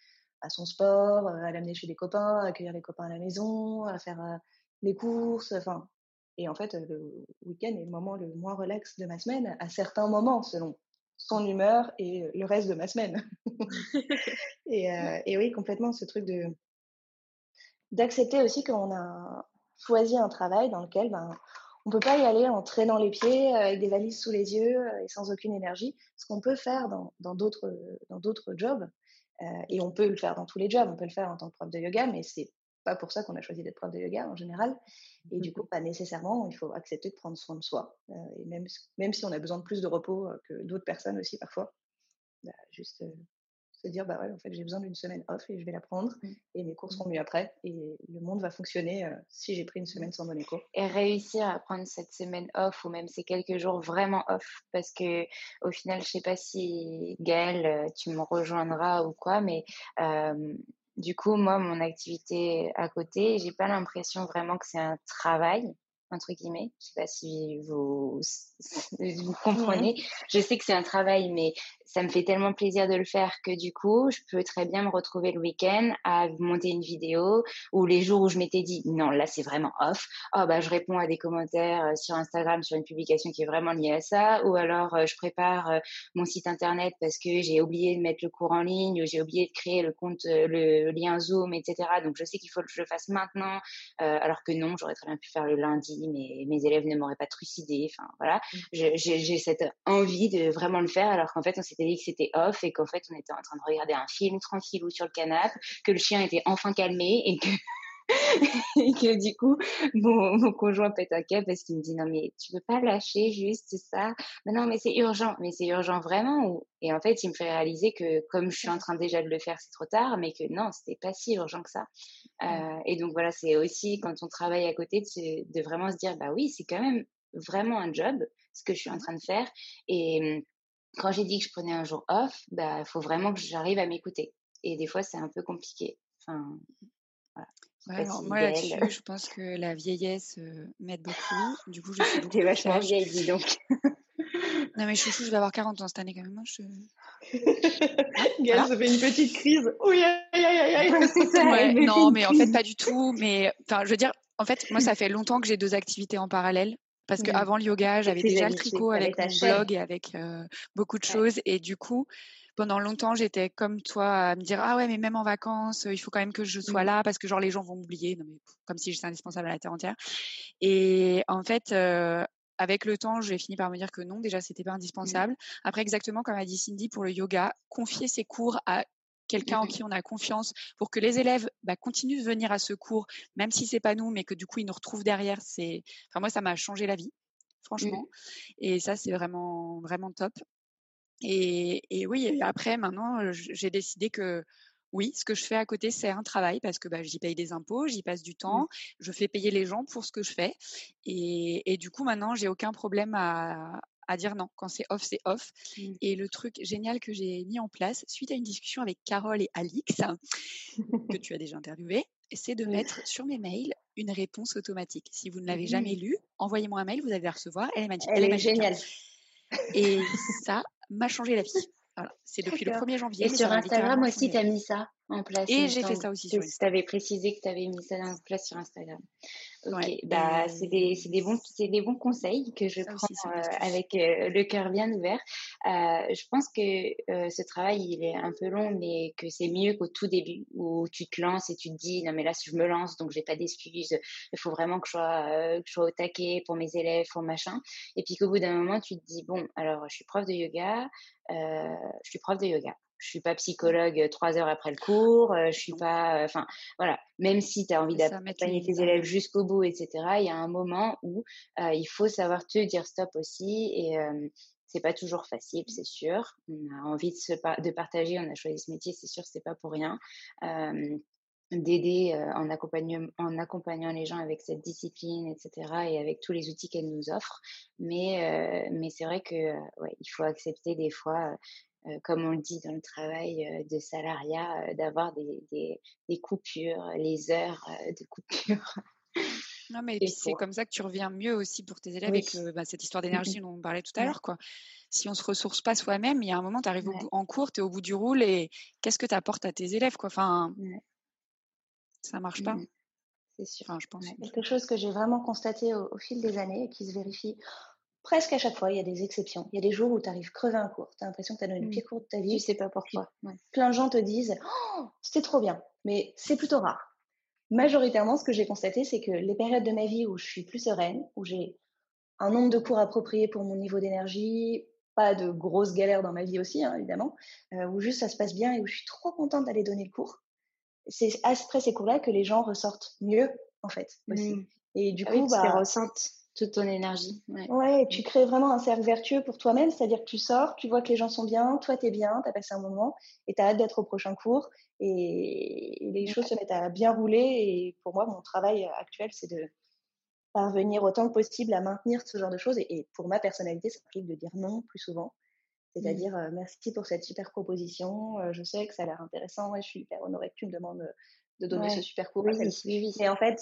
à son sport, euh, à l'amener chez des copains, à accueillir les copains à la maison, à faire euh, les courses, enfin. Et en fait, le week-end est le moment le moins relax de ma semaine, à certains moments, selon son humeur et le reste de ma semaine. et, euh, et oui, complètement, ce truc de d'accepter aussi qu'on a choisi un travail dans lequel ben, on peut pas y aller en traînant les pieds, euh, avec des valises sous les yeux euh, et sans aucune énergie. Ce qu'on peut faire dans d'autres dans jobs, euh, et on peut le faire dans tous les jobs. On peut le faire en tant que prof de yoga, mais c'est pas pour ça qu'on a choisi d'être prof de yoga en général. Et du coup, pas nécessairement, il faut accepter de prendre soin de soi. Euh, et même, même si on a besoin de plus de repos que d'autres personnes aussi parfois, bah, juste euh, se dire, bah ouais, en fait, j'ai besoin d'une semaine off et je vais la prendre. Et mes cours seront mieux après. Et le monde va fonctionner euh, si j'ai pris une semaine sans donner cours. Et réussir à prendre cette semaine off ou même ces quelques jours vraiment off. Parce que au final, je sais pas si Gaëlle, euh, tu me rejoindras ou quoi, mais euh, du coup, moi, mon activité à côté, j'ai pas l'impression vraiment que c'est un travail entre guillemets. Je sais pas si vous, vous comprenez. Je sais que c'est un travail, mais ça me fait tellement plaisir de le faire que du coup, je peux très bien me retrouver le week-end à monter une vidéo ou les jours où je m'étais dit non, là c'est vraiment off. Oh bah je réponds à des commentaires euh, sur Instagram sur une publication qui est vraiment liée à ça, ou alors euh, je prépare euh, mon site internet parce que j'ai oublié de mettre le cours en ligne ou j'ai oublié de créer le compte, le lien Zoom, etc. Donc je sais qu'il faut que je le fasse maintenant, euh, alors que non, j'aurais très bien pu faire le lundi, mais mes élèves ne m'auraient pas trucidé. Enfin voilà, j'ai cette envie de vraiment le faire, alors qu'en fait on s'était dit que c'était off et qu'en fait on était en train de regarder un film tranquillou sur le canapé, que le chien était enfin calmé et que et que du coup mon, mon conjoint pète un câble parce qu'il me dit non mais tu peux pas lâcher juste ça. Mais non mais c'est urgent. Mais c'est urgent vraiment ou... et en fait il me fait réaliser que comme je suis en train déjà de le faire c'est trop tard mais que non c'était pas si urgent que ça. Euh, et donc voilà c'est aussi quand on travaille à côté de, de vraiment se dire bah oui c'est quand même vraiment un job ce que je suis en train de faire et quand j'ai dit que je prenais un jour off bah faut vraiment que j'arrive à m'écouter et des fois c'est un peu compliqué enfin voilà Ouais, alors, moi là-dessus, je pense que la vieillesse euh, m'aide beaucoup. Du coup, je suis beaucoup T'es vachement vieille, dis donc. non mais chouchou, je vais avoir 40 ans cette année quand même. Hein, je... Gaëlle se fait une petite crise. Oui, aïe, aïe, aïe, aïe. ça, ouais, non, mais en fait pas du tout. Mais enfin, je veux dire, en fait, moi ça fait longtemps que j'ai deux activités en parallèle. Parce qu'avant le yoga, j'avais déjà le tricot avec, avec mon blog et avec euh, beaucoup de ouais. choses. Et du coup, pendant longtemps, j'étais comme toi à me dire ah ouais, mais même en vacances, il faut quand même que je sois là parce que genre les gens vont m'oublier, non mais comme si j'étais indispensable à la terre entière. Et en fait, euh, avec le temps, j'ai fini par me dire que non, déjà c'était pas indispensable. Mmh. Après, exactement comme a dit Cindy pour le yoga, confier ses cours à quelqu'un en qui on a confiance pour que les élèves bah, continuent de venir à ce cours, même si c'est pas nous, mais que du coup ils nous retrouvent derrière. C'est, enfin moi ça m'a changé la vie, franchement. Mmh. Et ça c'est vraiment vraiment top. Et, et, oui, après, maintenant, j'ai décidé que oui, ce que je fais à côté, c'est un travail parce que bah, j'y paye des impôts, j'y passe du temps, mmh. je fais payer les gens pour ce que je fais. Et, et du coup, maintenant, j'ai aucun problème à, à, dire non. Quand c'est off, c'est off. Mmh. Et le truc génial que j'ai mis en place, suite à une discussion avec Carole et Alix, que tu as déjà interviewé, c'est de mettre sur mes mails une réponse automatique. Si vous ne l'avez mmh. jamais lu, envoyez-moi un mail, vous allez la recevoir. Elle est magique. Elle, Elle est, géniale. Et ça m'a changé la vie. Voilà. C'est depuis le 1er janvier. Et sur Instagram aussi, tu as mis ça? En place. Et j'ai fait ça aussi sur Tu avais précisé que tu avais mis ça en place sur Instagram. Ok, bah, c'est des, des, bons, des bons conseils que je prends euh, avec euh, le cœur bien ouvert. Euh, je pense que ce travail, il est un peu long, mais que c'est mieux qu'au tout début où tu te lances et tu te dis non mais là si je me lance donc j'ai pas d'excuses, il faut vraiment que je sois que je sois au taquet pour mes élèves, pour machin. Et puis qu'au bout d'un moment tu te dis bon alors je suis prof de yoga, je suis prof de yoga je suis pas psychologue trois heures après le cours, je suis pas, enfin voilà, même si tu as envie d'accompagner tes élèves jusqu'au bout, etc. Il y a un moment où il faut savoir te dire stop aussi et c'est pas toujours facile, c'est sûr. On a envie de, se de partager, on a choisi ce métier, c'est sûr, c'est pas pour rien. d'aider en, accompagnant, en accompagnant les gens avec cette discipline, etc., et avec tous les outils qu'elle nous offre. Mais, mais c'est vrai que ouais, il faut accepter des fois euh, comme on le dit dans le travail euh, de salariat, euh, d'avoir des, des, des, coupures, les heures de coupure. Non, mais c'est comme ça que tu reviens mieux aussi pour tes élèves que bah, cette histoire d'énergie dont on parlait tout à l'heure, quoi. Si on se ressource pas soi-même, il y a un moment, tu arrives en cours, tu es au bout du roule et qu'est-ce que tu apportes à tes élèves, quoi? Enfin, ça marche pas. C'est sûr. je pense. Quelque chose que j'ai vraiment constaté au, au, fil des années et qui se vérifie presque à chaque fois, il y a des exceptions. Il y a des jours où tu arrives crever un cours. Tu as l'impression que tu as donné le mmh. pire cours de ta vie. Tu sais pas pourquoi. Plein de gens te disent oh, c'était trop bien. Mais c'est plutôt rare. Majoritairement, ce que j'ai constaté, c'est que les périodes de ma vie où je suis plus sereine, où j'ai un nombre de cours approprié pour mon niveau d'énergie, pas de grosses galères dans ma vie aussi, hein, évidemment, euh, où juste ça se passe bien et où je suis trop contente d'aller donner le cours. C'est après ces cours-là que les gens ressortent mieux, en fait, aussi. Mmh. Et du ah coup, bah, ressentent toute ton énergie. Ouais. tu crées vraiment un cercle vertueux pour toi-même, c'est-à-dire que tu sors, tu vois que les gens sont bien, toi tu es bien, tu as passé un moment et tu as hâte d'être au prochain cours et, les choses se mettent à bien rouler. Et pour moi, mon travail actuel, c'est de parvenir autant que possible à maintenir ce genre de choses. Et, pour ma personnalité, ça implique de dire non plus souvent. C'est-à-dire, mmh. merci pour cette super proposition. je sais que ça a l'air intéressant et je suis hyper honorée que tu me demandes de donner ce super cours. Oui, Mais en fait,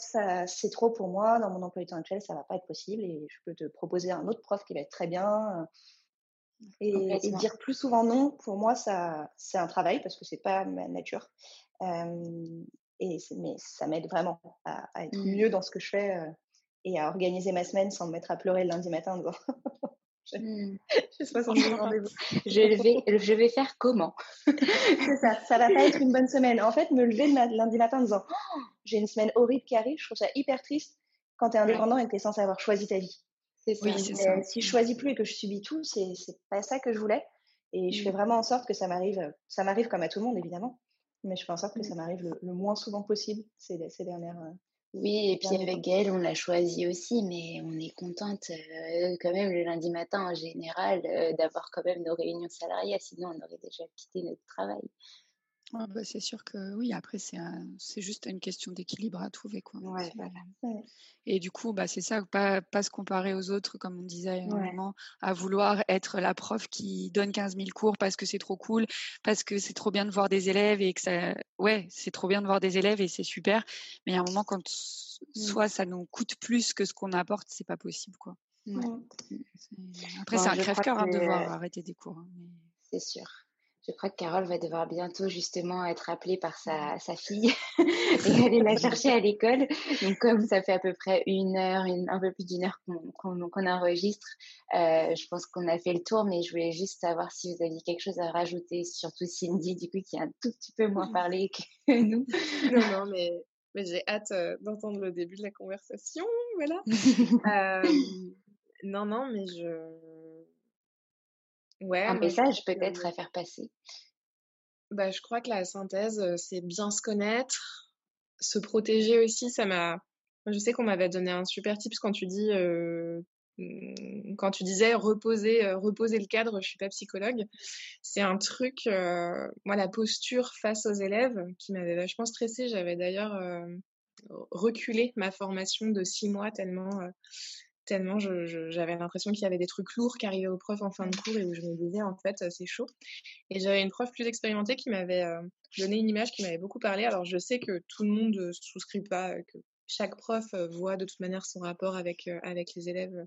c'est trop pour moi. Dans mon emploi du temps actuel, ça va pas être possible et je peux te proposer un autre prof qui va être très bien. Et, dire plus souvent non, pour moi, ça, c'est un travail parce que c'est pas ma nature. et mais ça m'aide vraiment à, être mmh. mieux dans ce que je fais et à organiser ma semaine sans me mettre à pleurer le lundi matin en disant Mmh. je, vais, je vais faire comment? C'est ça, ça va pas être une bonne semaine. En fait, me lever le lundi matin en disant oh, j'ai une semaine horrible qui arrive, je trouve ça hyper triste quand tu es indépendant et que tu es censé avoir choisi ta vie. C'est ça. Si je choisis plus et que je subis tout, c'est pas ça que je voulais. Et je fais mmh. vraiment en sorte que ça m'arrive, ça m'arrive comme à tout le monde évidemment, mais je fais en sorte que mmh. ça m'arrive le, moins souvent possible ces, ces dernières, oui, et puis avec elle, on l'a choisi aussi, mais on est contente euh, quand même le lundi matin en général euh, d'avoir quand même nos réunions salariées, sinon on aurait déjà quitté notre travail. Ah bah, c'est sûr que oui, après, c'est c'est juste une question d'équilibre à trouver. Quoi. Ouais, voilà. Et du coup, bah, c'est ça, pas, pas se comparer aux autres, comme on disait à vouloir être la prof qui donne 15 000 cours parce que c'est trop cool, parce que c'est trop bien de voir des élèves et que ça. Ouais, c'est trop bien de voir des élèves et c'est super. Mais il y a un moment, quand mmh. soit ça nous coûte plus que ce qu'on apporte, c'est pas possible. Quoi. Mmh. Après, c'est un crève-cœur hein, de devoir arrêter des cours. Hein, c'est sûr je crois que Carole va devoir bientôt justement être appelée par sa, sa fille et aller la chercher à l'école. Donc comme ça fait à peu près une heure, un peu plus d'une heure qu'on enregistre, euh, je pense qu'on a fait le tour, mais je voulais juste savoir si vous aviez quelque chose à rajouter, surtout Cindy, du coup, qui a un tout petit peu moins parlé que nous. Non, non, mais, mais j'ai hâte euh, d'entendre le début de la conversation, voilà. euh, non, non, mais je Ouais, un message peut-être à faire passer? Bah, je crois que la synthèse, c'est bien se connaître, se protéger aussi. Ça m'a. Je sais qu'on m'avait donné un super tips quand tu dis, mmh, quand tu disais reposer, reposer le cadre. Je suis pas psychologue. C'est un truc. moi, la posture face aux élèves qui m'avait vachement stressée. J'avais d'ailleurs reculé ma formation de six mois tellement tellement j'avais l'impression qu'il y avait des trucs lourds qui arrivaient aux profs en fin de cours et où je me disais en fait c'est chaud. Et j'avais une prof plus expérimentée qui m'avait euh, donné une image qui m'avait beaucoup parlé. Alors je sais que tout le monde ne souscrit pas, que chaque prof euh, voit de toute manière son rapport avec, euh, avec les élèves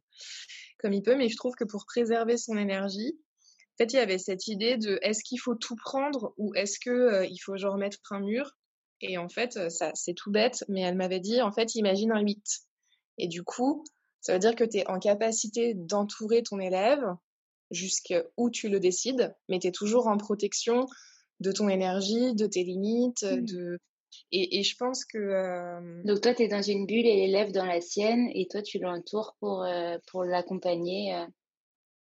comme il peut, mais je trouve que pour préserver son énergie, fait, il y avait cette idée de est-ce qu'il faut tout prendre ou est-ce que il faut genre mettre un mur? Et en fait, ça c'est tout bête, mais elle m'avait dit en fait, imagine un 8. Et du coup, ça veut dire que tu es en capacité d'entourer ton élève jusqu'où tu le décides, mais tu es toujours en protection de ton énergie, de tes limites, mmh. de et, je pense que. Donc, toi, tu es dans une bulle et l'élève dans la sienne, et toi, tu l'entoures pour, pour l'accompagner.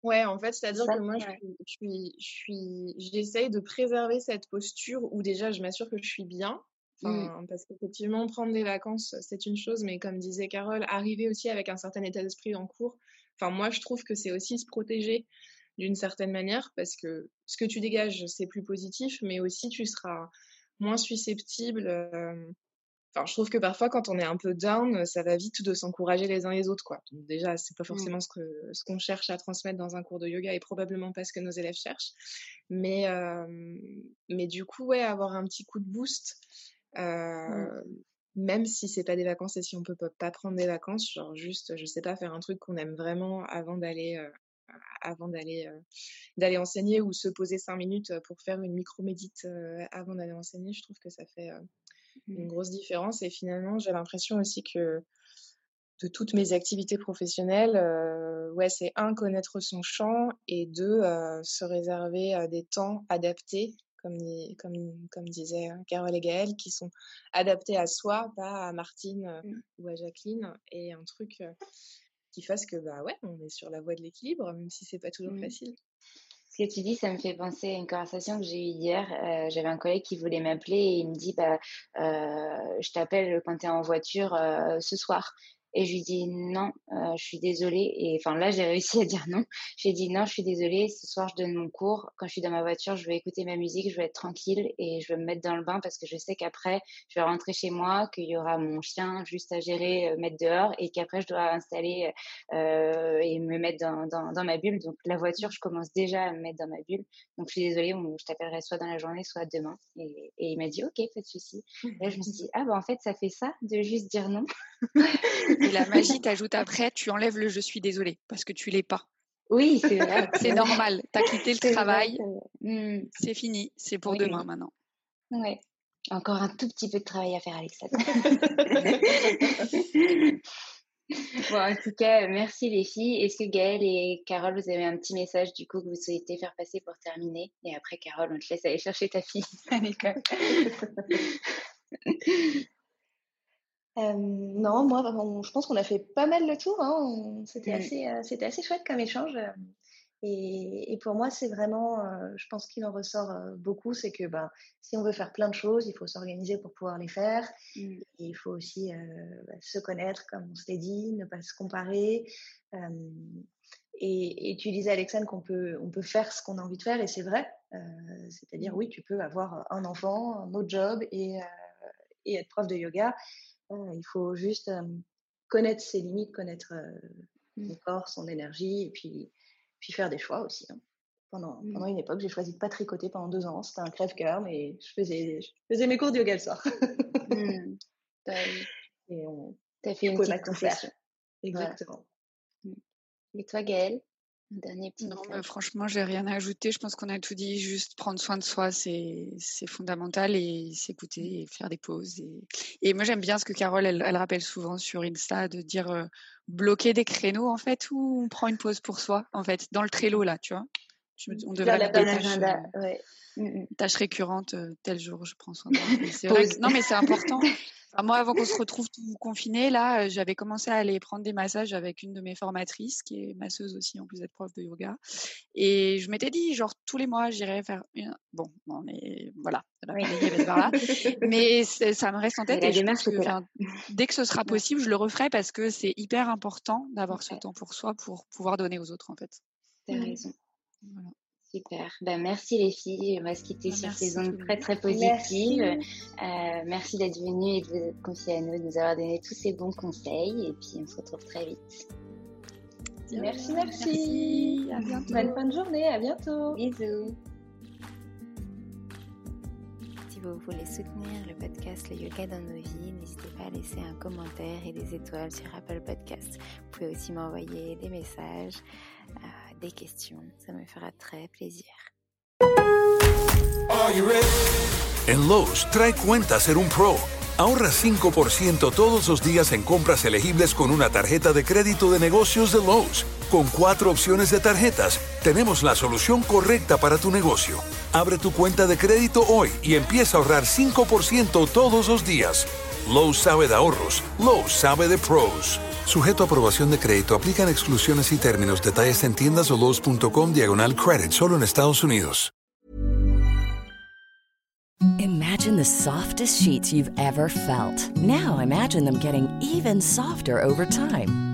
Ouais, en fait, c'est-à-dire que moi, je suis, je suis, j'essaye de préserver cette posture où déjà, je m'assure que je suis bien. Mmh. Parce qu'effectivement, prendre des vacances, c'est une chose, mais comme disait Carole, arriver aussi avec un certain état d'esprit en cours. Enfin, moi, je trouve que c'est aussi se protéger d'une certaine manière parce que ce que tu dégages, c'est plus positif, mais aussi tu seras moins susceptible. Enfin, je trouve que parfois, quand on est un peu down, ça va vite de s'encourager les uns les autres, quoi. Donc, déjà, c'est pas mmh. forcément ce que ce qu'on cherche à transmettre dans un cours de yoga et probablement pas ce que nos élèves cherchent. Mais mais du coup, ouais, avoir un petit coup de boost. Mmh. Même si c'est pas des vacances et si on peut pas prendre des vacances, genre juste, je sais pas, faire un truc qu'on aime vraiment avant d'aller avant d'aller d'aller enseigner ou se poser cinq minutes pour faire une micro médite avant d'aller enseigner, je trouve que ça fait une mmh. grosse différence. Et finalement, j'ai l'impression aussi que de toutes mes activités professionnelles, ouais, c'est un connaître son champ et deux se réserver des temps adaptés. Comme, comme, comme disaient Carole et Gaëlle, qui sont adaptés à soi, pas à Martine mmh. ou à Jacqueline. Et un truc qui fasse que bah ouais, on est sur la voie de l'équilibre, même si c'est pas toujours mmh. facile. Ce que tu dis, ça me fait penser à une conversation que j'ai eue hier. Euh, j'avais un collègue qui voulait m'appeler et il me dit bah, euh, Je t'appelle quand tu es en voiture euh, ce soir. Et je lui dis non, euh, je suis désolée. Et enfin là, j'ai réussi à dire non. J'ai dit non, je suis désolée. Ce soir, je donne mon cours. Quand je suis dans ma voiture, je vais écouter ma musique, je vais être tranquille et je vais me mettre dans le bain parce que je sais qu'après, je vais rentrer chez moi, qu'il y aura mon chien juste à gérer, euh, mettre dehors et qu'après, je dois installer euh, et me mettre dans, dans, dans, ma bulle. Donc la voiture, je commence déjà à me mettre dans ma bulle. Donc je suis désolée, je t'appellerai soit dans la journée, soit demain. Et, et il m'a dit ok, pas de souci. Là, je me suis dit ah bah en fait, ça fait ça de juste dire non. Et la magie t'ajoute après, tu enlèves le je suis désolée parce que tu l'es pas. Oui, c'est vrai. c'est normal. Tu as quitté le travail. Mmh. C'est fini. C'est pour demain maintenant. Ouais. Encore un tout petit peu de travail à faire, Alexandre. bon, en tout cas, merci les filles. Est-ce que Gaëlle et Carole, vous avez un petit message du coup que vous souhaitez faire passer pour terminer? Et après, Carole, on te laisse aller chercher ta fille à l'école. non, moi, je pense qu'on a fait pas mal le tour. Hein. C'était mmh. assez, euh, c'était assez chouette comme échange. Et, et pour moi, c'est vraiment, je pense qu'il en ressort beaucoup, c'est que ben, si on veut faire plein de choses, il faut s'organiser pour pouvoir les faire. Mmh. Et il faut aussi bah, se connaître, comme on se l'est dit, ne pas se comparer. Et, et, tu disais, Alexandre, qu'on peut, on peut faire ce qu'on a envie de faire, et c'est vrai. C'est-à-dire, mmh. oui, tu peux avoir un enfant, un autre job et, et être prof de yoga il faut juste connaître ses limites, connaître mmh. son corps, son énergie, et puis, puis faire des choix aussi. Hein. Pendant, mmh. pendant, une époque, j'ai choisi de pas tricoter pendant deux ans. C'était un crève-cœur, mais je faisais, je faisais mes cours de yoga le soir. mmh. Et on as fait une petite confession. Exactement. Et toi, Gaëlle? Dernier petit non, mais franchement, j'ai rien à ajouter. Je pense qu'on a tout dit. Juste prendre soin de soi, c'est fondamental et s'écouter mmh. et faire des pauses. Et, et moi, j'aime bien ce que Carole, elle, elle, rappelle souvent sur Insta, de dire euh, bloquer des créneaux en fait où on prend une pause pour soi. En fait, dans le Trello là, tu vois? On devrait mettre des tâches, euh, ouais. Mmh, mmh. tâches récurrentes. Euh, tel jour, je prends soin de moi. non, mais c'est important. moi, avant qu'on se retrouve tout confiné, là, j'avais commencé à aller prendre des massages avec une de mes formatrices, qui est masseuse aussi, en plus d'être prof de yoga. Et je m'étais dit, genre, tous les mois, j'irais faire une... Bon, non, mais voilà, là. mais ça me reste en tête. Et je pense que, dès que ce sera possible, je le referai parce que c'est hyper important d'avoir ce temps pour soi pour pouvoir donner aux autres, en fait. T'as raison. Voilà. Super. Ben, merci les filles. On va se quitter sur ces ondes très très positives. Euh, merci, d'être venues et de vous confier à nous, de nous avoir donné tous ces bons conseils. Et puis on se retrouve très vite. Merci, merci. À bientôt. Bonne fin de journée. À bientôt. Bisous. vous voulez soutenir le podcast Le Yoga dans nos vies, n'hésitez pas à laisser un commentaire et des étoiles sur Apple Podcast. Vous pouvez aussi m'envoyer des messages, euh, des questions, ça me fera très plaisir. En Lowe's, trae cuenta ser un pro. Ahorra 5% todos los días en compras elegibles con una tarjeta de crédito de negocios de Lowe's. Con cuatro opciones de tarjetas, tenemos la solución correcta para tu negocio. Abre tu cuenta de crédito hoy y empieza a ahorrar 5% todos los días. Lowe's sabe de ahorros. Lowe's sabe de pros. Sujeto a aprobación de crédito, aplican exclusiones y términos. Detalles en tiendas o Lowe's.com diagonal credit, solo en Estados Unidos. Imagine the softest sheets you've ever felt. Now imagine them getting even softer over time.